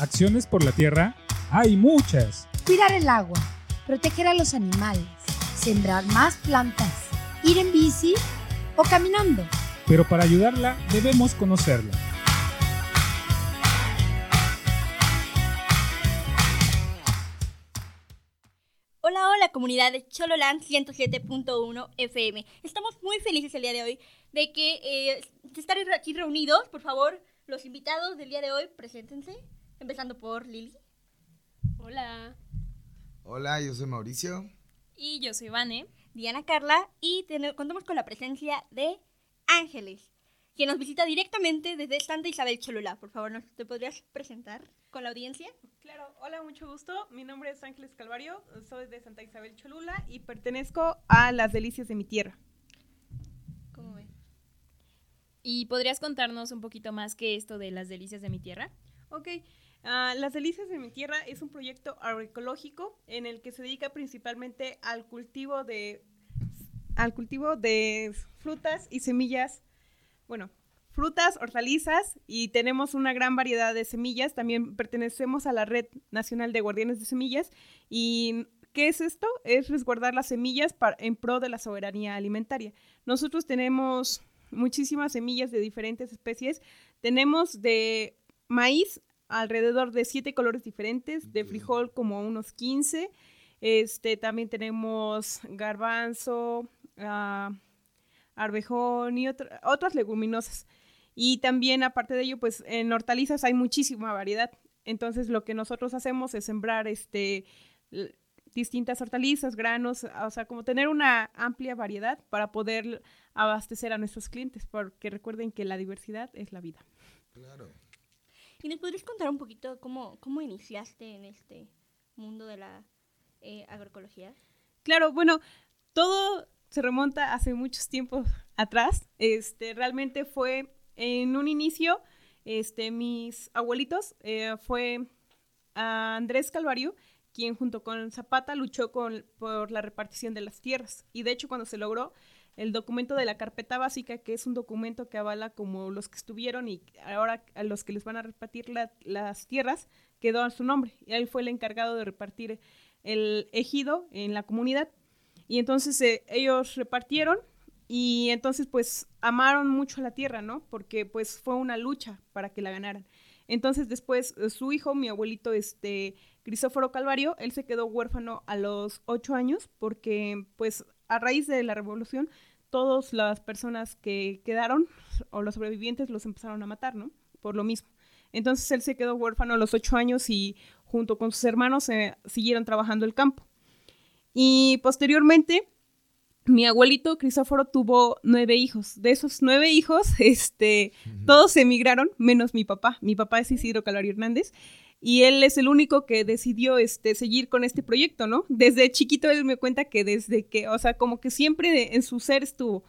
Acciones por la tierra hay muchas. Cuidar el agua, proteger a los animales, sembrar más plantas, ir en bici o caminando. Pero para ayudarla debemos conocerla. Hola, hola comunidad de Chololand 107.1 FM. Estamos muy felices el día de hoy de que eh, de estar aquí reunidos. Por favor, los invitados del día de hoy, preséntense. Empezando por Lili. Hola. Hola, yo soy Mauricio. Y yo soy Vane. Diana Carla. Y ten- contamos con la presencia de Ángeles, quien nos visita directamente desde Santa Isabel Cholula. Por favor, ¿nos te podrías presentar con la audiencia? Claro, hola, mucho gusto. Mi nombre es Ángeles Calvario, soy de Santa Isabel Cholula y pertenezco a las delicias de mi tierra. ¿Cómo ven? ¿Y podrías contarnos un poquito más que esto de las delicias de mi tierra? Ok, ah, Las Delicias de mi Tierra es un proyecto agroecológico en el que se dedica principalmente al cultivo de, al cultivo de frutas y semillas, bueno, frutas, hortalizas y tenemos una gran variedad de semillas. También pertenecemos a la Red Nacional de Guardianes de Semillas y ¿qué es esto? Es resguardar las semillas en pro de la soberanía alimentaria. Nosotros tenemos muchísimas semillas de diferentes especies. Tenemos de maíz alrededor de siete colores diferentes, de frijol como unos 15. Este, también tenemos garbanzo, ah, arvejón y otra- otras leguminosas. Y también, aparte de ello, pues en hortalizas hay muchísima variedad. Entonces, lo que nosotros hacemos es sembrar este, distintas hortalizas, granos, o sea, como tener una amplia variedad para poder abastecer a nuestros clientes, porque recuerden que la diversidad es la vida. Claro. ¿Y nos podrías contar un poquito cómo, cómo iniciaste en este mundo de la eh, agroecología? Claro, bueno, todo se remonta hace muchos tiempos atrás. Este, realmente fue en un inicio, este, mis abuelitos, eh, fue Andrés Calvario, quien junto con Zapata luchó con, por la repartición de las tierras. Y de hecho, cuando se logró el documento de la carpeta básica, que es un documento que avala como los que estuvieron y ahora a los que les van a repartir la- las tierras, quedó a su nombre. Y él fue el encargado de repartir el ejido en la comunidad. Y entonces eh, ellos repartieron y entonces pues amaron mucho la tierra, ¿no? Porque pues fue una lucha para que la ganaran. Entonces después eh, su hijo, mi abuelito, este, Crisóforo Calvario, él se quedó huérfano a los ocho años porque pues a raíz de la revolución todas las personas que quedaron o los sobrevivientes los empezaron a matar, ¿no? Por lo mismo. Entonces él se quedó huérfano a los ocho años y junto con sus hermanos eh, siguieron trabajando el campo. Y posteriormente, mi abuelito Crisóforo tuvo nueve hijos. De esos nueve hijos, este, todos emigraron, menos mi papá. Mi papá es Isidro Calvario Hernández. Y él es el único que decidió este, seguir con este proyecto, ¿no? Desde chiquito él me cuenta que desde que, o sea, como que siempre en su ser estuvo,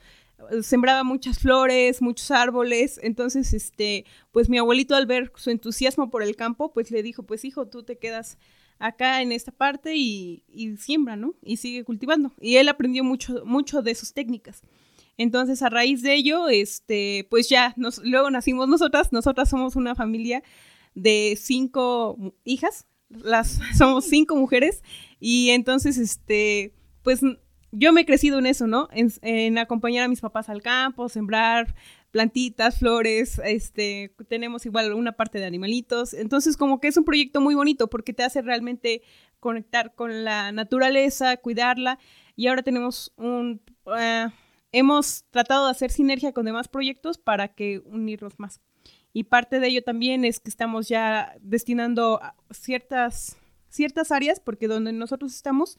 sembraba muchas flores, muchos árboles. Entonces, este, pues mi abuelito al ver su entusiasmo por el campo, pues le dijo, pues hijo, tú te quedas acá en esta parte y, y siembra, ¿no? Y sigue cultivando. Y él aprendió mucho, mucho de sus técnicas. Entonces, a raíz de ello, este, pues ya, nos, luego nacimos nosotras, nosotras somos una familia de cinco hijas, las, somos cinco mujeres, y entonces, este, pues yo me he crecido en eso, ¿no? En, acompañar a mis papás al campo, sembrar plantitas, flores, este, tenemos igual una parte de animalitos, entonces como que es un proyecto muy bonito porque te hace realmente conectar con la naturaleza, cuidarla, y ahora tenemos un, eh, hemos tratado de hacer sinergia con demás proyectos para que unirlos más. Y parte de ello también es que estamos ya destinando ciertas, ciertas áreas, porque donde nosotros estamos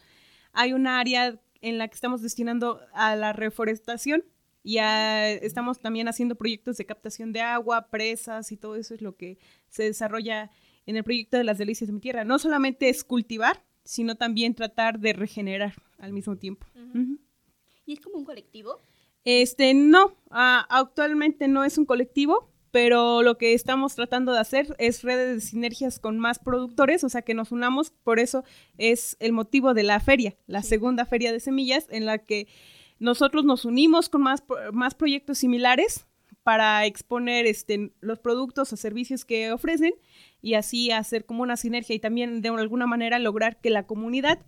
hay una área en la que estamos destinando a la reforestación y a- estamos también haciendo proyectos de captación de agua, presas y todo eso es lo que se desarrolla en el proyecto de las delicias de mi tierra. No solamente es cultivar, sino también tratar de regenerar al mismo tiempo. ¿Y es como un colectivo? Este, no, ah, actualmente no es un colectivo, pero lo que estamos tratando de hacer es redes de sinergias con más productores, o sea, que nos unamos, por eso es el motivo de la feria, la Sí. segunda feria de semillas, en la que nosotros nos unimos con más, más proyectos similares para exponer este, los productos o servicios que ofrecen y así hacer como una sinergia y también de alguna manera lograr que la comunidad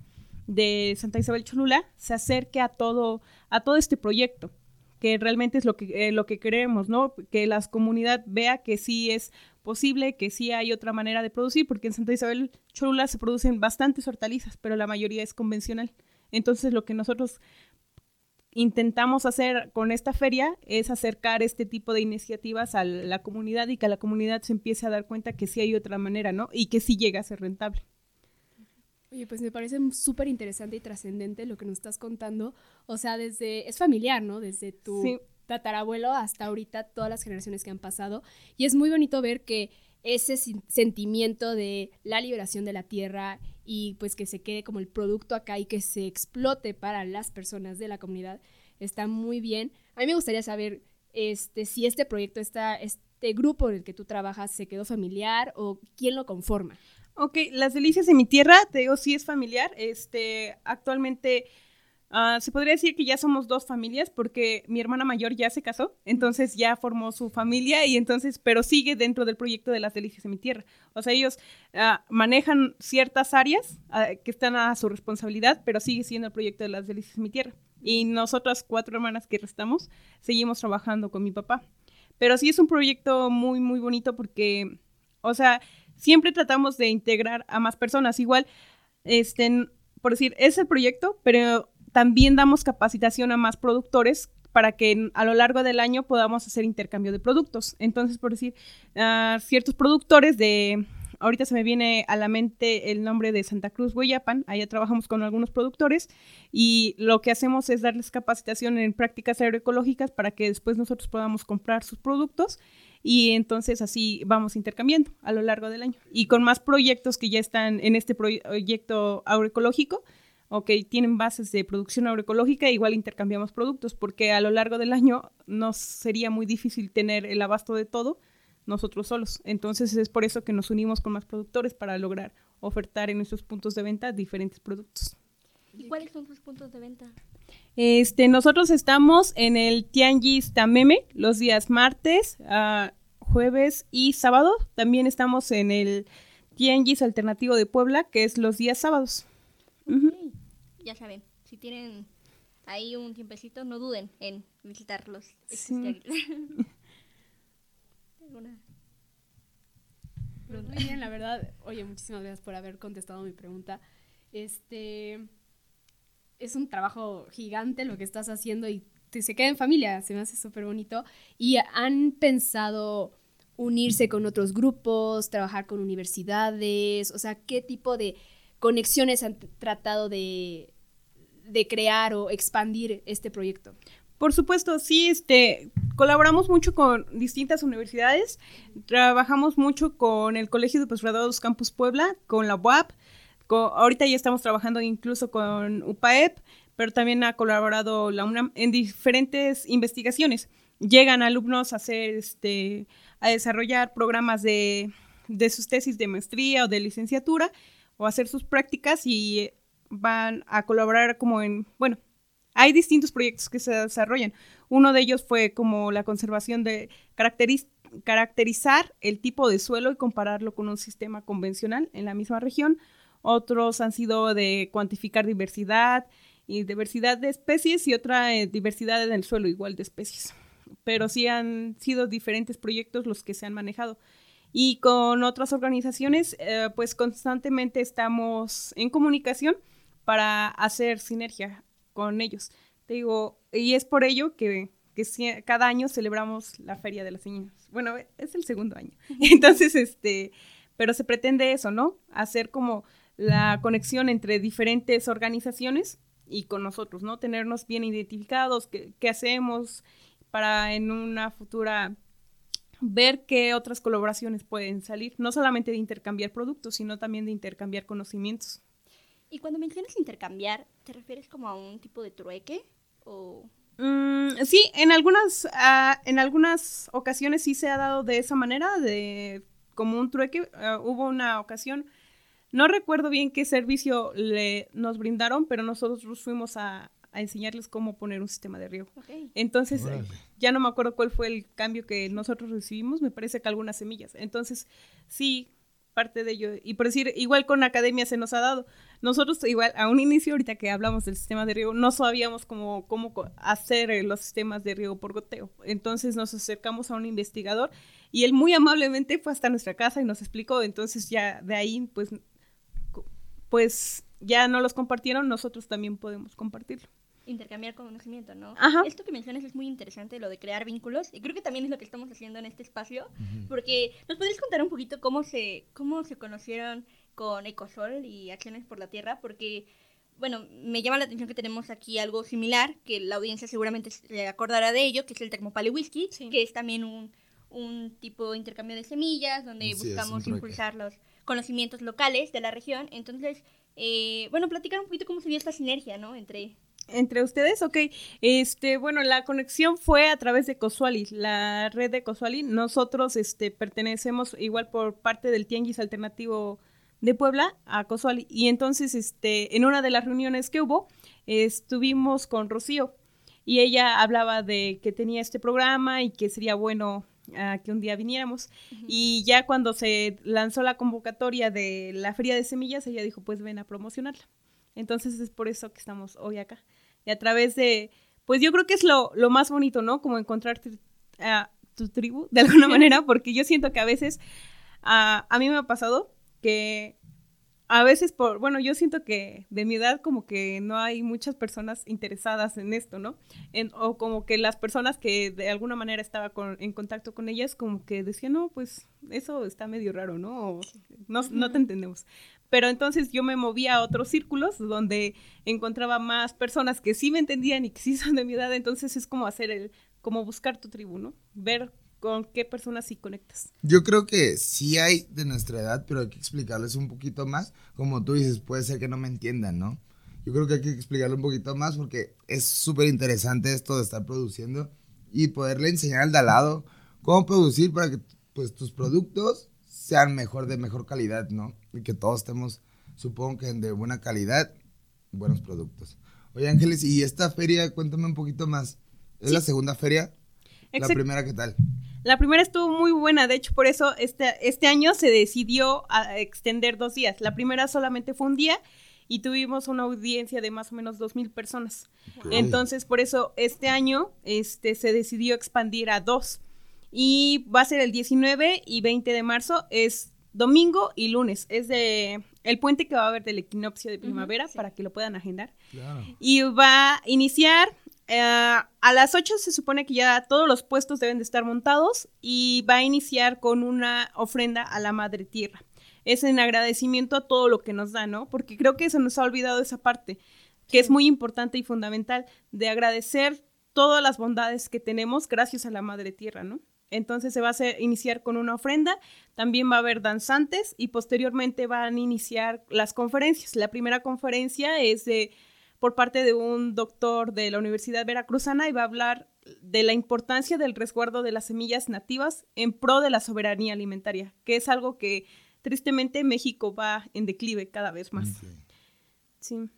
de Santa Isabel Cholula se acerque a todo, a todo este proyecto, que realmente es lo que, eh, lo que queremos, ¿no? Que la comunidad vea que sí es posible, que sí hay otra manera de producir, porque en Santa Isabel Cholula se producen bastantes hortalizas, pero la mayoría es convencional. Entonces lo que nosotros intentamos hacer con esta feria es acercar este tipo de iniciativas a la comunidad y que la comunidad se empiece a dar cuenta que sí hay otra manera, ¿no? Y que sí llega a ser rentable. Oye, pues me parece súper interesante y trascendente lo que nos estás contando. O sea, desde, es familiar, ¿no? Desde tu tatarabuelo hasta ahorita, todas las generaciones que han pasado. Y es muy bonito ver que ese sentimiento de la liberación de la tierra y pues que se quede como el producto acá y que se explote para las personas de la comunidad está muy bien. A mí me gustaría saber este, si este proyecto, está, este grupo en el que tú trabajas, se quedó familiar o quién lo conforma. Ok, Las Delicias de mi Tierra, te digo, sí es familiar. Este, actualmente Ah, se podría decir que ya somos dos familias porque mi hermana mayor ya se casó, entonces ya formó su familia y entonces, pero sigue dentro del proyecto de las delicias de mi tierra. O sea, ellos ah, manejan ciertas áreas ah, que están a su responsabilidad, pero sigue siendo el proyecto de las delicias de mi tierra. Y nosotras cuatro hermanas que restamos, seguimos trabajando con mi papá. Pero sí es un proyecto muy, muy bonito porque, o sea, siempre tratamos de integrar a más personas. Igual, este, por decir, es el proyecto, pero también damos capacitación a más productores para que a lo largo del año podamos hacer intercambio de productos. Entonces, por decir, ciertos productores de, ahorita se me viene a la mente el nombre de Santa Cruz Hueyapan, allá trabajamos con algunos productores y lo que hacemos es darles capacitación en prácticas agroecológicas para que después nosotros podamos comprar sus productos y entonces así vamos intercambiando a lo largo del año. Y con más proyectos que ya están en este proyecto agroecológico, ok, tienen bases de producción agroecológica, igual intercambiamos productos, porque a lo largo del año nos sería muy difícil tener el abasto de todo nosotros solos. Entonces es por eso que nos unimos con más productores para lograr ofertar en nuestros puntos de venta diferentes productos. ¿Y cuáles son tus puntos de venta? Este, nosotros estamos en el Tianguis Tameme los días martes, uh, jueves y sábado. También estamos en el Tianguis Alternativo de Puebla, que es los días sábados ya saben, si tienen ahí un tiempecito, no duden en visitarlos. Sí. Muy bien, la verdad. Oye, muchísimas gracias por haber contestado mi pregunta. Este es un trabajo gigante lo que estás haciendo y te, se queda en familia, se me hace súper bonito. Y han pensado unirse con otros grupos, trabajar con universidades, o sea, qué tipo de conexiones han tratado de, de crear o expandir este proyecto? Por supuesto, sí, este, colaboramos mucho con distintas universidades, trabajamos mucho con el Colegio de Postgraduados Campus Puebla, con la UAP, ahorita ya estamos trabajando incluso con UPAEP, pero también ha colaborado la UNAM en diferentes investigaciones. Llegan alumnos a hacer, este, a desarrollar programas de, de sus tesis de maestría o de licenciatura o hacer sus prácticas y van a colaborar como en, bueno, hay distintos proyectos que se desarrollan. Uno de ellos fue como la conservación de caracterizar el tipo de suelo y compararlo con un sistema convencional en la misma región. Otros han sido de cuantificar diversidad y diversidad de especies y otra eh, diversidad en el suelo igual de especies. Pero sí han sido diferentes proyectos los que se han manejado. Y con otras organizaciones, eh, pues constantemente estamos en comunicación para hacer sinergia con ellos. Te digo, y es por ello que, que cada año celebramos la Feria de las Niñas. Bueno, es el segundo año. Entonces, este, pero se pretende eso, ¿no? Hacer como la conexión entre diferentes organizaciones y con nosotros, ¿no? Tenernos bien identificados, qué, qué hacemos para en una futura ver qué otras colaboraciones pueden salir, no solamente de intercambiar productos, sino también de intercambiar conocimientos. Y cuando mencionas intercambiar, ¿te refieres como a un tipo de trueque? O... Mm, sí, en algunas, ah, en algunas ocasiones sí se ha dado de esa manera, de como un trueque. Ah, hubo una ocasión, no recuerdo bien qué servicio le, nos brindaron, pero nosotros fuimos a, enseñarles cómo poner un sistema de riego. Entonces, ya no me acuerdo cuál fue el cambio que nosotros recibimos, me parece que algunas semillas. Entonces, sí, parte de ello. Y por decir, igual con academia se nos ha dado. Nosotros igual, a un inicio, ahorita que hablamos del sistema de riego, no sabíamos cómo, cómo hacer eh, los sistemas de riego por goteo. Entonces nos acercamos a un investigador y él muy amablemente fue hasta nuestra casa y nos explicó. Entonces ya de ahí, pues, pues ya no los compartieron, nosotros también podemos compartirlo intercambiar conocimiento, ¿no? Ajá. Esto que mencionas es muy interesante, lo de crear vínculos, y creo que también es lo que estamos haciendo en este espacio, porque nos podrías contar un poquito cómo se, cómo se conocieron con Ecosol y Acciones por la Tierra, porque, bueno, me llama la atención que tenemos aquí algo similar, que la audiencia seguramente se acordará de ello, que es el Tecmopale Whisky, que es también un, un tipo de intercambio de semillas, donde buscamos impulsar los conocimientos locales de la región, entonces... Eh, bueno, platicar un poquito cómo se dio esta sinergia, ¿no? Entre, entre ustedes, ok. Este, bueno, la conexión fue a través de Cosuali, la red de Cosuali. Nosotros, este, pertenecemos igual por parte del Tianguis Alternativo de Puebla a Cosuali. Y entonces, este, en una de las reuniones que hubo, estuvimos con Rocío y ella hablaba de que tenía este programa y que sería bueno uh, que un día viniéramos. Y ya cuando se lanzó la convocatoria de la Feria de Semillas, ella dijo, pues ven a promocionarla. Entonces es por eso que estamos hoy acá. Y a través de, pues yo creo que es lo, lo más bonito, ¿no? Como encontrar a tu tribu de alguna manera, porque yo siento que a veces, a mí me ha pasado que a veces por, bueno, yo siento que de mi edad como que no hay muchas personas interesadas en esto, ¿no? En, o como que las personas que de alguna manera estaba en contacto con ellas como que decían, no, pues eso está medio raro, ¿no? no, no te entendemos. Pero entonces yo me movía a otros círculos donde encontraba más personas que sí me entendían y que sí son de mi edad. Entonces es como hacer el, como buscar tu tribu, ¿no? Ver con qué personas sí conectas. Yo creo que sí hay de nuestra edad, pero hay que explicarles un poquito más. Como tú dices, puede ser que no me entiendan, ¿no? Yo creo que hay que explicarle un poquito más porque es súper interesante esto de estar produciendo y poderle enseñar al de al lado cómo producir para que pues tus productos sean mejor, de mejor calidad, ¿no? Y que todos estemos, supongo que de buena calidad, buenos productos. Oye, Ángeles, ¿y esta feria, cuéntame un poquito más? ¿Es la segunda feria? ¿La primera qué tal? La primera estuvo muy buena, de hecho por eso este, este año se decidió a extender dos días. La primera solamente fue un día y tuvimos una audiencia de más o menos dos mil personas. Entonces por eso este año este, se decidió expandir a dos y va a ser el 19 y 20 de marzo, es domingo y lunes, es de el puente que va a haber del equinoccio de primavera para que lo puedan agendar. Y va a iniciar eh, a las 8 se supone que ya todos los puestos deben de estar montados y va a iniciar con una ofrenda a la Madre Tierra. Es en agradecimiento a todo lo que nos da, ¿no? Porque creo que se nos ha olvidado esa parte, que es muy importante y fundamental, de agradecer todas las bondades que tenemos gracias a la Madre Tierra, ¿no? Entonces se va a iniciar con una ofrenda, también va a haber danzantes y posteriormente van a iniciar las conferencias. La primera conferencia es de, por parte de un doctor de la Universidad Veracruzana y va a hablar de la importancia del resguardo de las semillas nativas en pro de la soberanía alimentaria, que es algo que tristemente México va en declive cada vez más. Sí.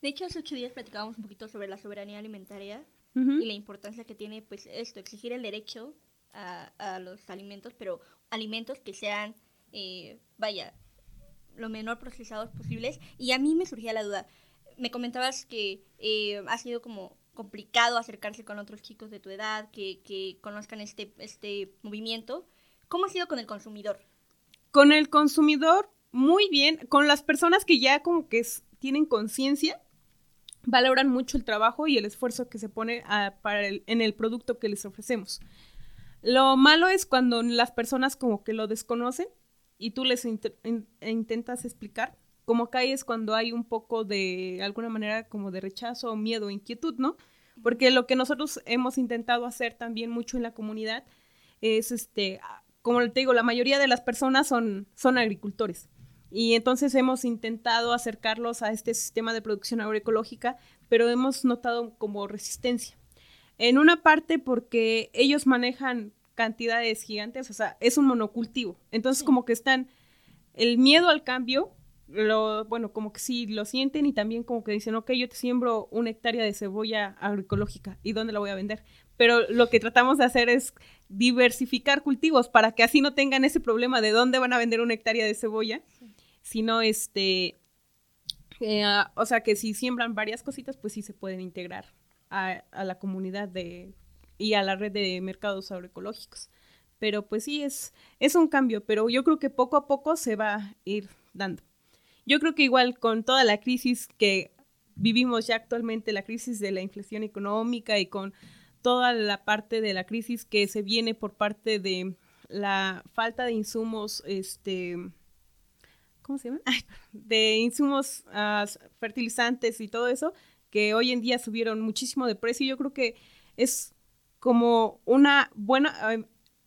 De hecho, hace ocho días platicábamos un poquito sobre la soberanía alimentaria y la importancia que tiene, pues, esto, exigir el derecho a, los alimentos, pero alimentos que sean, eh, vaya, lo menor procesados posibles. Y a mí me surgía la duda. Me comentabas que eh, ha sido como complicado acercarse con otros chicos de tu edad, que, conozcan este, este movimiento. ¿Cómo ha sido con el consumidor? Con el consumidor, muy bien. Con las personas que ya como que tienen conciencia, valoran mucho el trabajo y el esfuerzo que se pone para en el producto que les ofrecemos. Lo malo es cuando las personas como que lo desconocen y tú les intentas explicar. Como acá es cuando hay un poco de, alguna manera, como de rechazo, miedo, inquietud, ¿no? Porque lo que nosotros hemos intentado hacer también mucho en la comunidad es, este, como te digo, la mayoría de las personas son, son agricultores. Y entonces hemos intentado acercarlos a este sistema de producción agroecológica, pero hemos notado como resistencia. En una parte porque ellos manejan cantidades gigantes, o sea, es un monocultivo. Entonces como que están el miedo al cambio, lo, bueno, como que sí lo sienten y también como que dicen, ok, yo te siembro una hectárea de cebolla agroecológica y dónde la voy a vender. pero lo que tratamos de hacer es diversificar cultivos para que así no tengan ese problema de dónde van a vender una hectárea de cebolla, sino este, eh, o sea que si siembran varias cositas, pues sí se pueden integrar a, la comunidad de, y a la red de mercados agroecológicos. Pero pues sí, es, es un cambio, pero yo creo que poco a poco se va a ir dando. Yo creo que igual con toda la crisis que vivimos ya actualmente, la crisis de la inflación económica y con toda la parte de la crisis que se viene por parte de la falta de insumos, este, ¿cómo se llama? De insumos ah, fertilizantes y todo eso, que hoy en día subieron muchísimo de precio. Yo creo que es como una buena,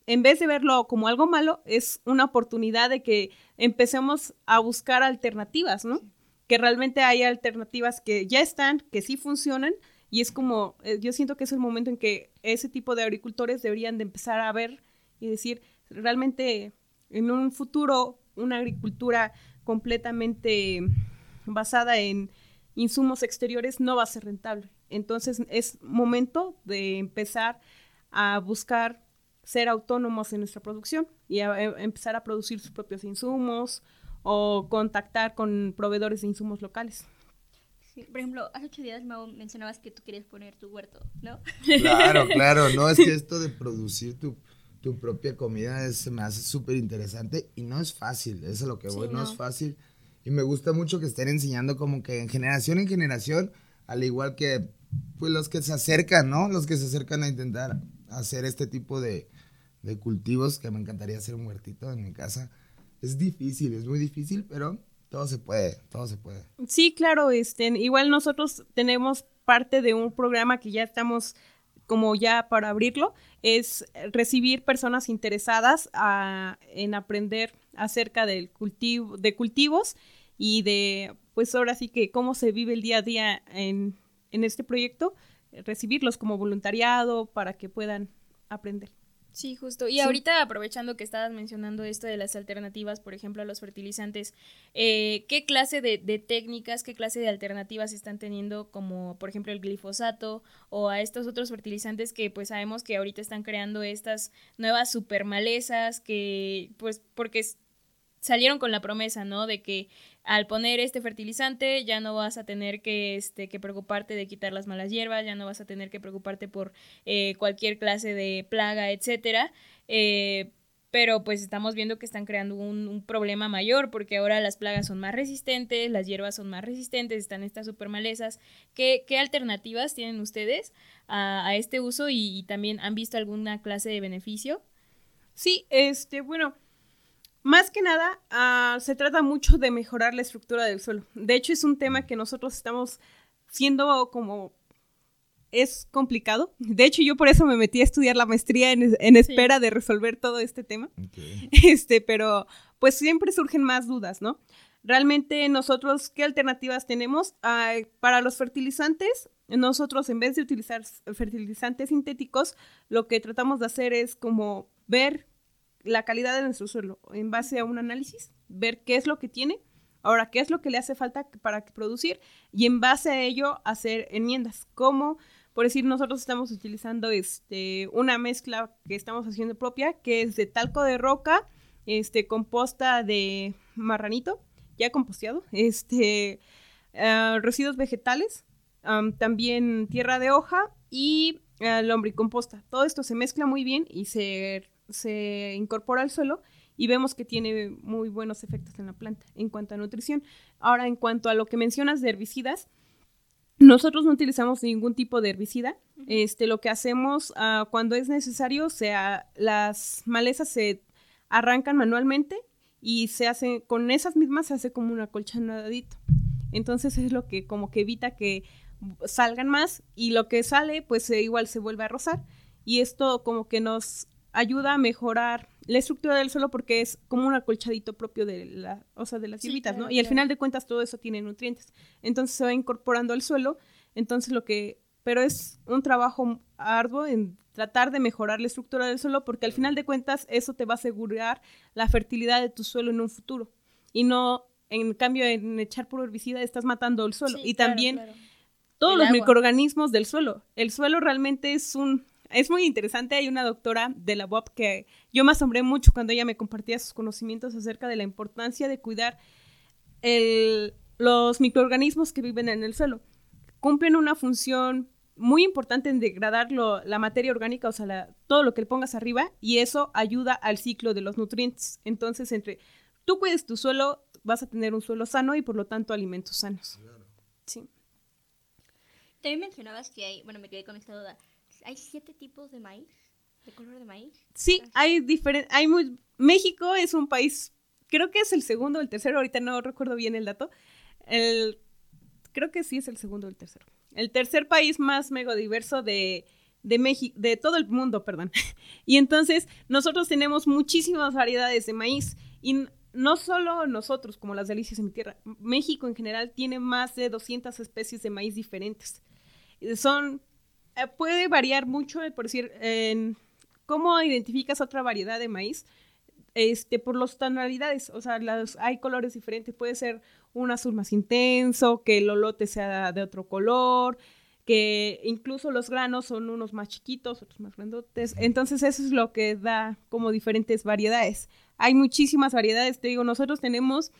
en vez de verlo como algo malo, es una oportunidad de que empecemos a buscar alternativas, ¿no? Que realmente hay alternativas que ya están, que sí funcionan, y es como, eh, yo siento que es el momento en que ese tipo de agricultores deberían de empezar a ver y decir, realmente en un futuro una agricultura completamente basada en insumos exteriores no va a ser rentable. Entonces es momento de empezar a buscar ser autónomos en nuestra producción y a, em, empezar a producir sus propios insumos o contactar con proveedores de insumos locales por ejemplo, hace ocho días me mencionabas que tú querías poner tu huerto, ¿no? Claro, claro, no es que esto de producir tu, tu propia comida es, se me hace súper interesante y no es fácil, eso es lo que voy, no. es fácil. Y me gusta mucho que estén enseñando como que en generación en generación, al igual que pues los que se acercan, ¿no? Los que se acercan a intentar hacer este tipo de, de cultivos, que me encantaría hacer un huertito en mi casa. Es difícil, es muy difícil, pero todo se puede, todo se puede. Sí, claro, este, igual nosotros tenemos parte de un programa que ya estamos como ya para abrirlo, es recibir personas interesadas en aprender acerca del cultivo, de cultivos y de, pues ahora sí que cómo se vive el día a día en, en este proyecto, recibirlos como voluntariado para que puedan aprender. Sí, justo. Y ahorita aprovechando que estabas mencionando esto de las alternativas, por ejemplo, a los fertilizantes, eh, ¿qué clase de, técnicas, qué clase de alternativas están teniendo como, por ejemplo, el glifosato o a estos otros fertilizantes que pues sabemos que ahorita están creando estas nuevas super malezas que pues porque salieron con la promesa, ¿no? De que al poner este fertilizante ya no vas a tener que, este, que preocuparte de quitar las malas hierbas, ya no vas a tener que preocuparte por eh, cualquier clase de plaga, etcétera. Eh, pero pues estamos viendo que están creando un, problema mayor porque ahora las plagas son más resistentes, las hierbas son más resistentes, están estas super malezas. ¿Qué, qué alternativas tienen ustedes a, este uso y, y, también han visto alguna clase de beneficio? Sí, este, bueno, más que nada, ah, se trata mucho de mejorar la estructura del suelo. De hecho, es un tema que nosotros estamos siendo como... Es complicado. De hecho, yo por eso me metí a estudiar la maestría en, espera de resolver todo este tema. Este, pero pues siempre surgen más dudas, ¿no? Realmente nosotros, ¿qué alternativas tenemos? para los fertilizantes, nosotros en vez de utilizar fertilizantes sintéticos, lo que tratamos de hacer es como ver la calidad de nuestro suelo en base a un análisis, ver qué es lo que tiene, ahora qué es lo que le hace falta para producir y en base a ello hacer enmiendas, como por decir nosotros estamos utilizando este una mezcla que estamos haciendo propia que es de talco de roca, este composta de marranito ya composteado, este uh, residuos vegetales, también tierra de hoja y uh, lombricomposta. Todo esto se mezcla muy bien y se se incorpora al suelo y vemos que tiene muy buenos efectos en la planta en cuanto a nutrición. Ahora, en cuanto a lo que mencionas de herbicidas, nosotros no utilizamos ningún tipo de herbicida. Este, lo que hacemos uh, cuando es necesario, o sea, las malezas se arrancan manualmente y se hace, con esas mismas se hace como una colcha nadadito. Entonces es lo que como que evita que salgan más y lo que sale pues igual se vuelve a rozar y esto como que nos ayuda a mejorar la estructura del suelo porque es como un acolchadito propio de la, o sea, de las hierbitas, ¿no? Y al final de cuentas todo eso tiene nutrientes. Entonces se va incorporando al suelo, entonces lo que pero es un trabajo arduo en tratar de mejorar la estructura del suelo porque al final de cuentas eso te va a asegurar la fertilidad de tu suelo en un futuro. Y no en cambio en echar puro herbicida estás matando el suelo. Y también todos los microorganismos del suelo. El suelo realmente es un es muy interesante. Hay una doctora de la UAP que yo me asombré mucho cuando ella me compartía sus conocimientos acerca de la importancia de cuidar los microorganismos que viven en el suelo. Cumplen una función muy importante en degradar la materia orgánica, o sea, todo lo que le pongas arriba, y eso ayuda al ciclo de los nutrientes. Entonces, entre tú cuides tu suelo, vas a tener un suelo sano y por lo tanto alimentos sanos. Sí. También mencionabas que hay, bueno, me quedé con esta duda, ¿hay siete tipos de maíz? ¿De color de maíz? Sí, hay diferentes, hay muy, México es un país, creo que es el segundo o el tercero, ahorita no recuerdo bien el dato, el, creo que sí es el segundo o el tercero. El tercer país más megadiverso de, de México, de todo el mundo, perdón. Y entonces nosotros tenemos muchísimas variedades de maíz y no solo nosotros como las delicias de mi tierra, México en general tiene más de 200 especies de maíz diferentes. Son, eh, puede variar mucho, eh, por decir, en cómo identificas otra variedad de maíz, este, por las tonalidades, o sea, hay colores diferentes, puede ser un azul más intenso, que el olote sea de otro color, que incluso los granos son unos más chiquitos, otros más grandotes. Entonces eso es lo que da como diferentes variedades. Hay muchísimas variedades, te digo, nosotros tenemos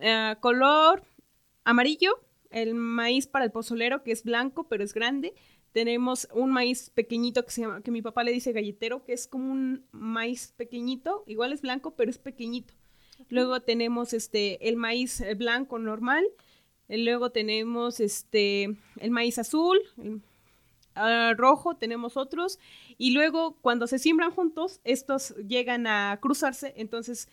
eh, color amarillo, el maíz para el pozolero, que es blanco, pero es grande. Tenemos un maíz pequeñito que se llama, que mi papá le dice galletero, que es como un maíz pequeñito, igual es blanco, pero es pequeñito. Luego tenemos este el maíz blanco normal, Luego tenemos este el maíz azul, el, ah, rojo, tenemos otros. Y luego cuando se siembran juntos, estos llegan a cruzarse, entonces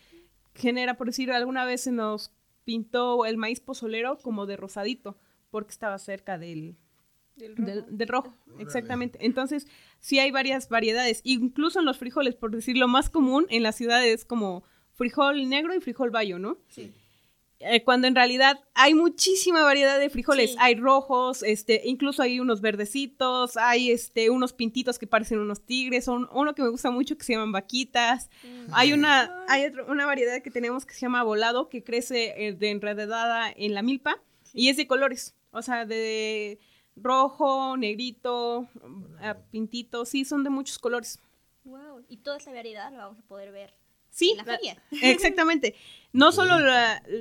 genera, por decir, alguna vez se nos pintó el maíz pozolero como de rosadito, porque estaba cerca del, del rojo. exactamente. Entonces, sí hay varias variedades. Incluso en los frijoles, por decir lo más común en las ciudades es como frijol negro y frijol bayo, ¿no? Sí. Eh, cuando en realidad hay muchísima variedad de frijoles. Hay rojos, este, incluso hay unos verdecitos, hay este, unos pintitos que parecen unos tigres, son uno que me gusta mucho que se llaman vaquitas. Mm. Hay una, hay una variedad que tenemos que se llama volado, que crece eh, de enredada en la milpa y es de colores, o sea, de rojo, negrito, pintito, sí, son de muchos colores. Wow, y toda esta variedad la vamos a poder ver Sí, exactamente. No solo,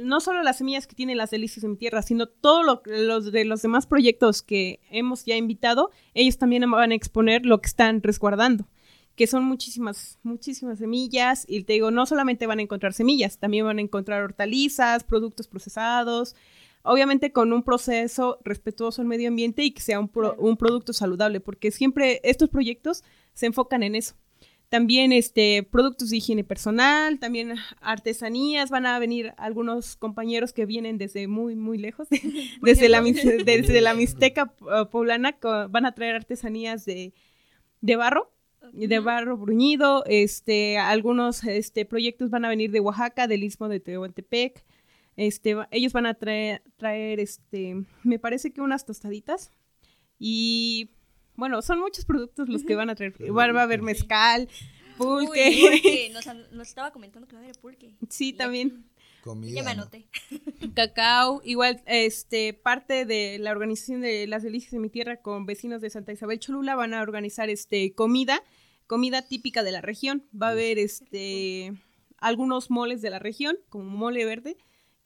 no solo las semillas que tienen las delicias de mi tierra, sino todos los de los demás proyectos que hemos ya invitado, ellos también van a exponer lo que están resguardando, que son muchísimas, muchísimas semillas. Y te digo, no solamente van a encontrar semillas, también van a encontrar hortalizas, productos procesados, obviamente con un proceso respetuoso al medio ambiente y que sea un, un producto saludable, porque siempre estos proyectos se enfocan en eso. También este, productos de higiene personal, también artesanías, van a venir algunos compañeros que vienen desde muy, muy lejos, desde, la, desde la Mixteca uh, poblana, van a traer artesanías de, de barro, de barro bruñido, este, algunos este, proyectos van a venir de Oaxaca, del Istmo de Tehuantepec, este, ellos van a traer, traer, este, me parece que unas tostaditas y bueno, son muchos productos los que van a traer. Igual va a haber mezcal, pulque. Nos, estaba comentando que va a haber pulque. Sí, también. Comida. Ya me anoté. Cacao, igual, este, parte de la organización de las delicias de mi tierra con vecinos de Santa Isabel Cholula van a organizar este comida, comida típica de la región. Va a haber este algunos moles de la región, como mole verde,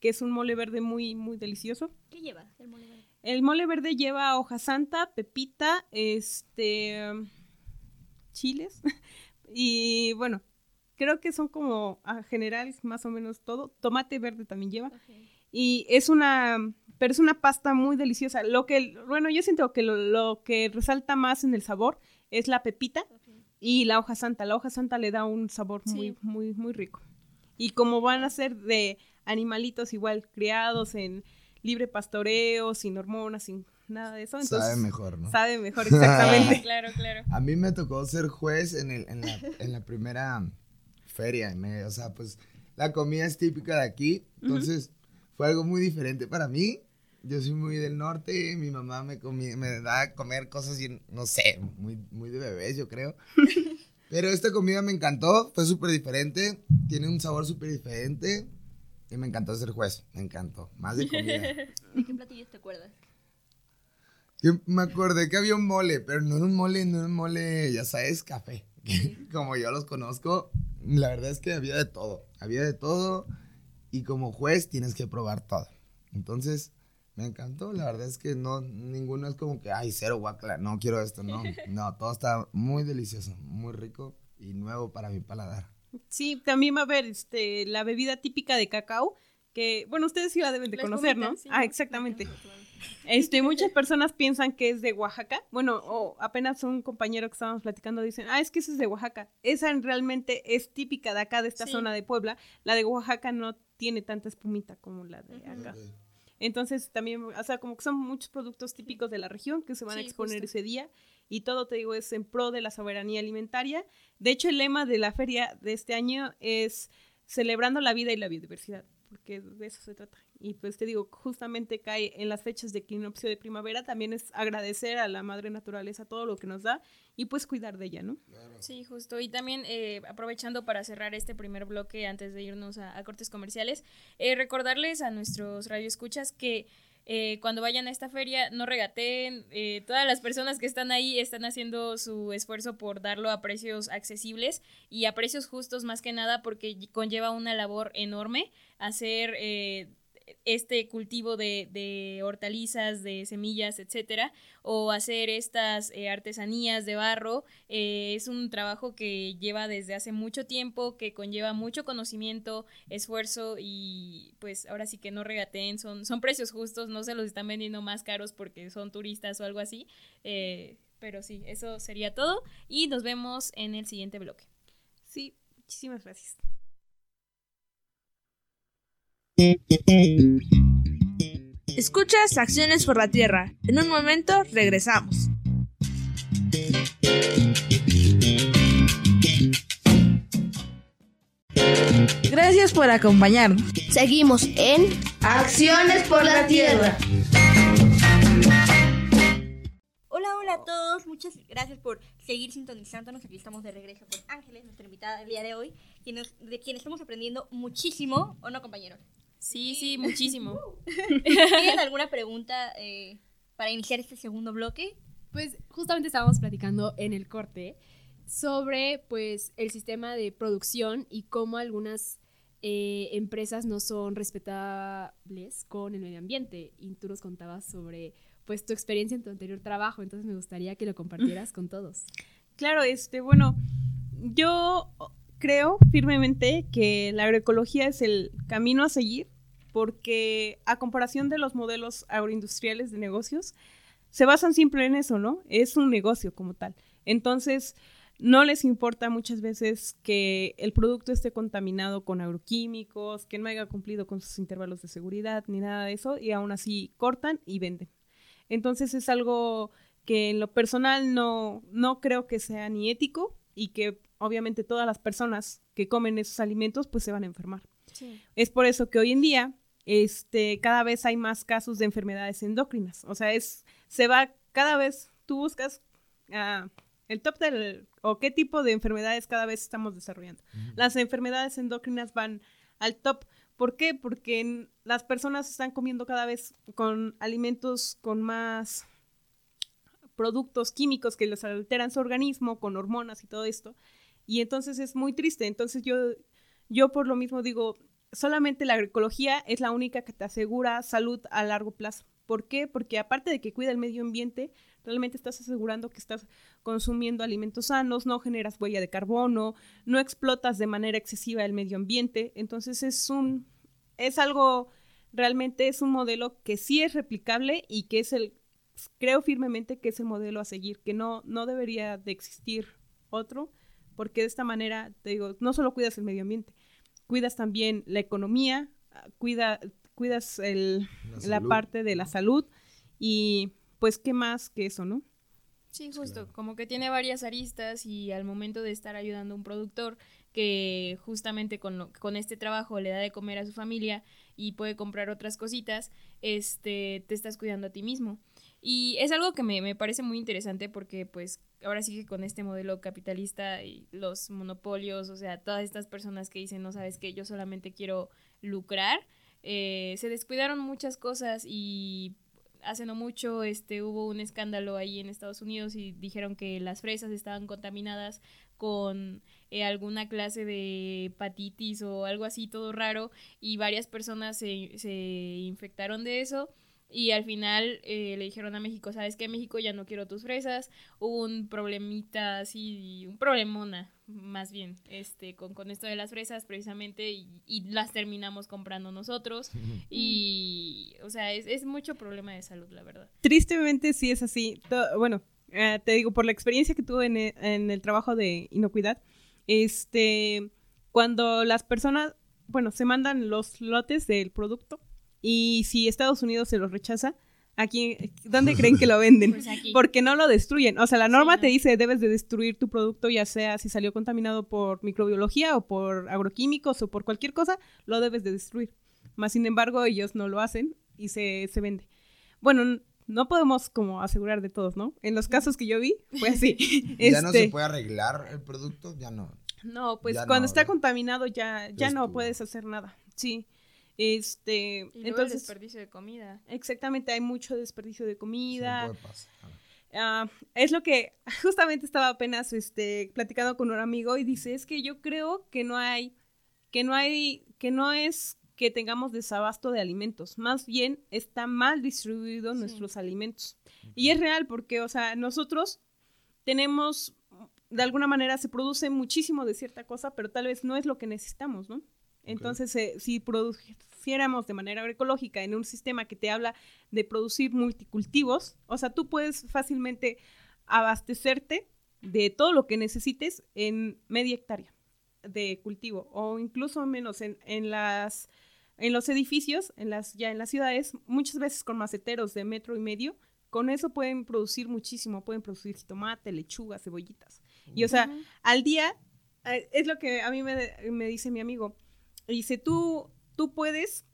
que es un mole verde muy, muy delicioso. ¿Qué lleva el mole verde? El mole verde lleva hoja santa, pepita, este, chiles y bueno, creo que son como a general más o menos todo. Tomate verde también lleva. Y es una, pero es una pasta muy deliciosa. Lo que, bueno, yo siento que lo, que resalta más en el sabor es la pepita y la hoja santa. La hoja santa le da un sabor muy, muy, muy rico. Y como van a ser de animalitos igual criados en libre pastoreo, sin hormonas, sin nada de eso. Entonces, sabe mejor, ¿no? Sabe mejor, exactamente. claro, claro. A mí me tocó ser juez en, el, en, la, en la primera feria. o sea, pues la comida es típica de aquí. Entonces, fue algo muy diferente para mí. Yo soy muy del norte, mi mamá me, me da a comer cosas, y, no sé, muy, muy de bebés, yo creo. Pero esta comida me encantó, fue súper diferente, tiene un sabor súper diferente. Y me encantó ser juez, me encantó. Más de comida. ¿De qué platillos te acuerdas? me acordé que había un mole, pero no era un mole, no era un mole, ya sabes, café. como yo los conozco, la verdad es que había de todo. Había de todo y como juez tienes que probar todo. Entonces, me encantó. La verdad es que no, ninguno es como que, ay, cero guacla, no quiero esto, no. No, todo está muy delicioso, muy rico y nuevo para mi paladar. Sí, también va a haber este, la bebida típica de cacao, que, bueno, ustedes sí la deben de conocer, ¿no? ah, exactamente. Este, muchas personas piensan que es de Oaxaca. Bueno, o apenas un compañero que estábamos platicando dicen, ah, es que esa es de Oaxaca. Esa realmente es típica de acá, de esta zona de Puebla. La de Oaxaca no tiene tanta espumita como la de acá. Entonces también, o sea, como que son muchos productos típicos de la región que se van a exponer ese día y todo, te digo, es en pro de la soberanía alimentaria. De hecho, el lema de la feria de este año es celebrando la vida y la biodiversidad, porque de eso se trata. Y pues te digo, justamente cae en las fechas de equinoccio de primavera, también es agradecer a la madre naturaleza todo lo que nos da y pues cuidar de ella, ¿no? Sí, justo. Y también eh, aprovechando para cerrar este primer bloque antes de irnos a, cortes comerciales, eh, recordarles a nuestros radioescuchas que eh, cuando vayan a esta feria no regateen, todas las personas que están ahí están haciendo su esfuerzo por darlo a precios accesibles y a precios justos más que nada porque conlleva una labor enorme hacer este cultivo de, hortalizas, de semillas, etcétera, o hacer estas eh, artesanías de barro, eh, es un trabajo que lleva desde hace mucho tiempo, que conlleva mucho conocimiento, esfuerzo y pues ahora sí que no regateen, son, son precios justos, no se los están vendiendo más caros porque son turistas o algo así, eh, pero sí, eso sería todo y nos vemos en el siguiente bloque. Sí, muchísimas gracias. Escuchas Acciones por la Tierra. En un momento regresamos. Gracias por acompañarnos. Seguimos en Acciones por la Tierra. Hola, hola a todos. Muchas gracias por seguir sintonizándonos. Aquí estamos de regreso con Ángeles, nuestra invitada del día de hoy, de quien estamos aprendiendo muchísimo, ¿o no, compañeros? Sí, sí, muchísimo. ¿Tienen alguna pregunta eh, para iniciar este segundo bloque? Pues justamente estábamos platicando en el corte sobre pues el sistema de producción y cómo algunas eh, empresas no son respetables con el medio ambiente. Y tú nos contabas sobre pues tu experiencia en tu anterior trabajo, entonces me gustaría que lo compartieras con todos. Claro, este, bueno, yo creo firmemente que la agroecología es el camino a seguir porque a comparación de los modelos agroindustriales de negocios, se basan siempre en eso, ¿no? Es un negocio como tal. Entonces, no les importa muchas veces que el producto esté contaminado con agroquímicos, que no haya cumplido con sus intervalos de seguridad ni nada de eso, y aún así cortan y venden. Entonces es algo que en lo personal no, no creo que sea ni ético y que obviamente todas las personas que comen esos alimentos pues se van a enfermar. Es por eso que hoy en día este, cada vez hay más casos de enfermedades endocrinas. O sea, es, se va cada vez, tú buscas uh, el top del, o qué tipo de enfermedades cada vez estamos desarrollando. Las enfermedades endocrinas van al top. ¿Por qué? Porque las personas están comiendo cada vez con alimentos con más productos químicos que les alteran su organismo, con hormonas y todo esto. Y entonces es muy triste. Entonces yo, yo por lo mismo digo, solamente la agroecología es la única que te asegura salud a largo plazo. ¿Por qué? Porque aparte de que cuida el medio ambiente, realmente estás asegurando que estás consumiendo alimentos sanos, no generas huella de carbono, no explotas de manera excesiva el medio ambiente. Entonces es un es algo realmente es un modelo que sí es replicable y que es el creo firmemente que es el modelo a seguir, que no no debería de existir otro porque de esta manera, te digo, no solo cuidas el medio ambiente, cuidas también la economía, cuida, cuidas el, la, parte de la salud y pues qué más que eso, ¿no? Sí, justo, como que tiene varias aristas y al momento de estar ayudando a un productor que justamente con, con este trabajo le da de comer a su familia y puede comprar otras cositas, este, te estás cuidando a ti mismo. Y es algo que me, me parece muy interesante porque pues ahora sí que con este modelo capitalista y los monopolios, o sea, todas estas personas que dicen, no sabes que yo solamente quiero lucrar, eh, se descuidaron muchas cosas y hace no mucho este, hubo un escándalo ahí en Estados Unidos y dijeron que las fresas estaban contaminadas con eh, alguna clase de hepatitis o algo así todo raro y varias personas se, se infectaron de eso y al final eh, le dijeron a México, ¿sabes qué? México ya no quiero tus fresas. Hubo un problemita así, un problemona más bien, este, con, con esto de las fresas precisamente y, las terminamos comprando nosotros. y, o sea, es, es, mucho problema de salud, la verdad. Tristemente sí es así. bueno, eh, te digo, por la experiencia que tuve en el, en el trabajo de inocuidad, este, cuando las personas, bueno, se mandan los lotes del producto y si Estados Unidos se los rechaza, aquí, ¿dónde creen que lo venden? Pues Porque no lo destruyen. O sea, la norma te dice debes de destruir tu producto, ya sea si salió contaminado por microbiología o por agroquímicos o por cualquier cosa, lo debes de destruir. Más sin embargo, ellos no lo hacen y se, se vende. Bueno, no podemos como asegurar de todos, ¿no? En los casos que yo vi, fue así. ¿Ya no se este puede arreglar el producto? Ya no. No, pues cuando está contaminado ya, ya no puedes hacer nada. Sí. Este, y entonces desperdicio de comida. Exactamente, hay mucho desperdicio de comida. Ah, es lo que justamente estaba apenas este, platicando con un amigo y dice, es que yo creo que no hay, que no hay, que no es que tengamos desabasto de alimentos, más bien está mal distribuidos nuestros alimentos. Y es real porque, o sea, nosotros tenemos, de alguna manera se produce muchísimo de cierta cosa, pero tal vez no es lo que necesitamos, ¿no? Entonces, eh, si de manera agroecológica en un sistema que te habla de producir multicultivos, o sea, tú puedes fácilmente abastecerte de todo lo que necesites en media hectárea de cultivo o incluso menos en, en las en los edificios, en las, ya en las ciudades, muchas veces con maceteros de metro y medio, con eso pueden producir muchísimo, pueden producir tomate, lechuga, cebollitas. Y o sea, al día, eh, es lo que a mí me, me dice mi amigo, dice, tú, tú puedes,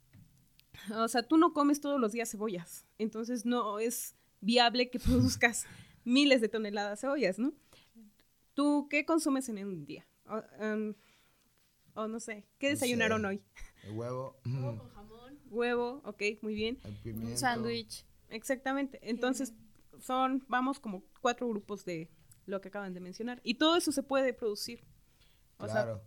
o sea, tú no comes todos los días cebollas, entonces no es viable que produzcas miles de toneladas de cebollas, ¿no? ¿Tú qué consumes en un día? O, em, no sé, ¿qué desayunaron hoy? huevo. Huevo con jamón. Huevo, ok, muy bien. Un sándwich. Exactamente. Entonces, son, vamos como cuatro grupos de lo que acaban de mencionar. Y todo eso se puede producir. claro.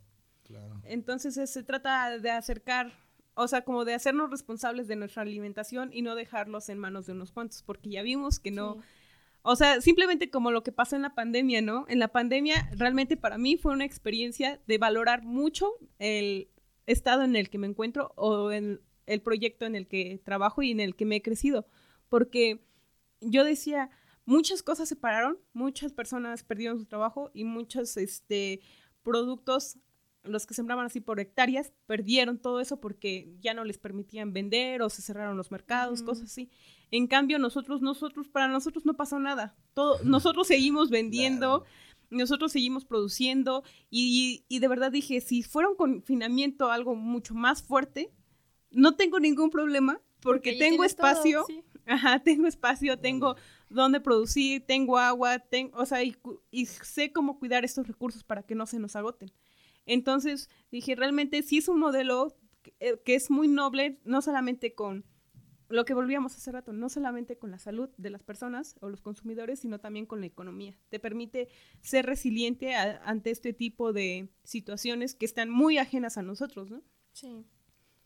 Entonces se trata de acercar, o sea, como de hacernos responsables de nuestra alimentación y no dejarlos en manos de unos cuantos, porque ya vimos que no... O sea, simplemente como lo que pasó en la pandemia, ¿no? En la pandemia realmente para mí fue una experiencia de valorar mucho el estado en el que me encuentro o en el proyecto en el que trabajo y en el que me he crecido, porque yo decía, muchas cosas se pararon, muchas personas perdieron su trabajo y muchos este, productos los que sembraban así por hectáreas perdieron todo eso porque ya no les permitían vender o se cerraron los mercados, cosas así. En cambio, nosotros, nosotros, para nosotros no pasó nada. Todo, nosotros seguimos vendiendo, nosotros seguimos produciendo y, y, de verdad dije, si fuera un confinamiento algo mucho más fuerte, no tengo ningún problema porque, tengo espacio, ajá, tengo espacio, tengo donde producir, tengo agua, tengo, o sea, y, y sé cómo cuidar estos recursos para que no se nos agoten. Entonces dije, realmente sí es un modelo eh, que, es muy noble, no solamente con lo que volvíamos hace rato, no solamente con la salud de las personas o los consumidores, sino también con la economía. Te permite ser resiliente ante este tipo de situaciones que están muy ajenas a nosotros, ¿no? Sí,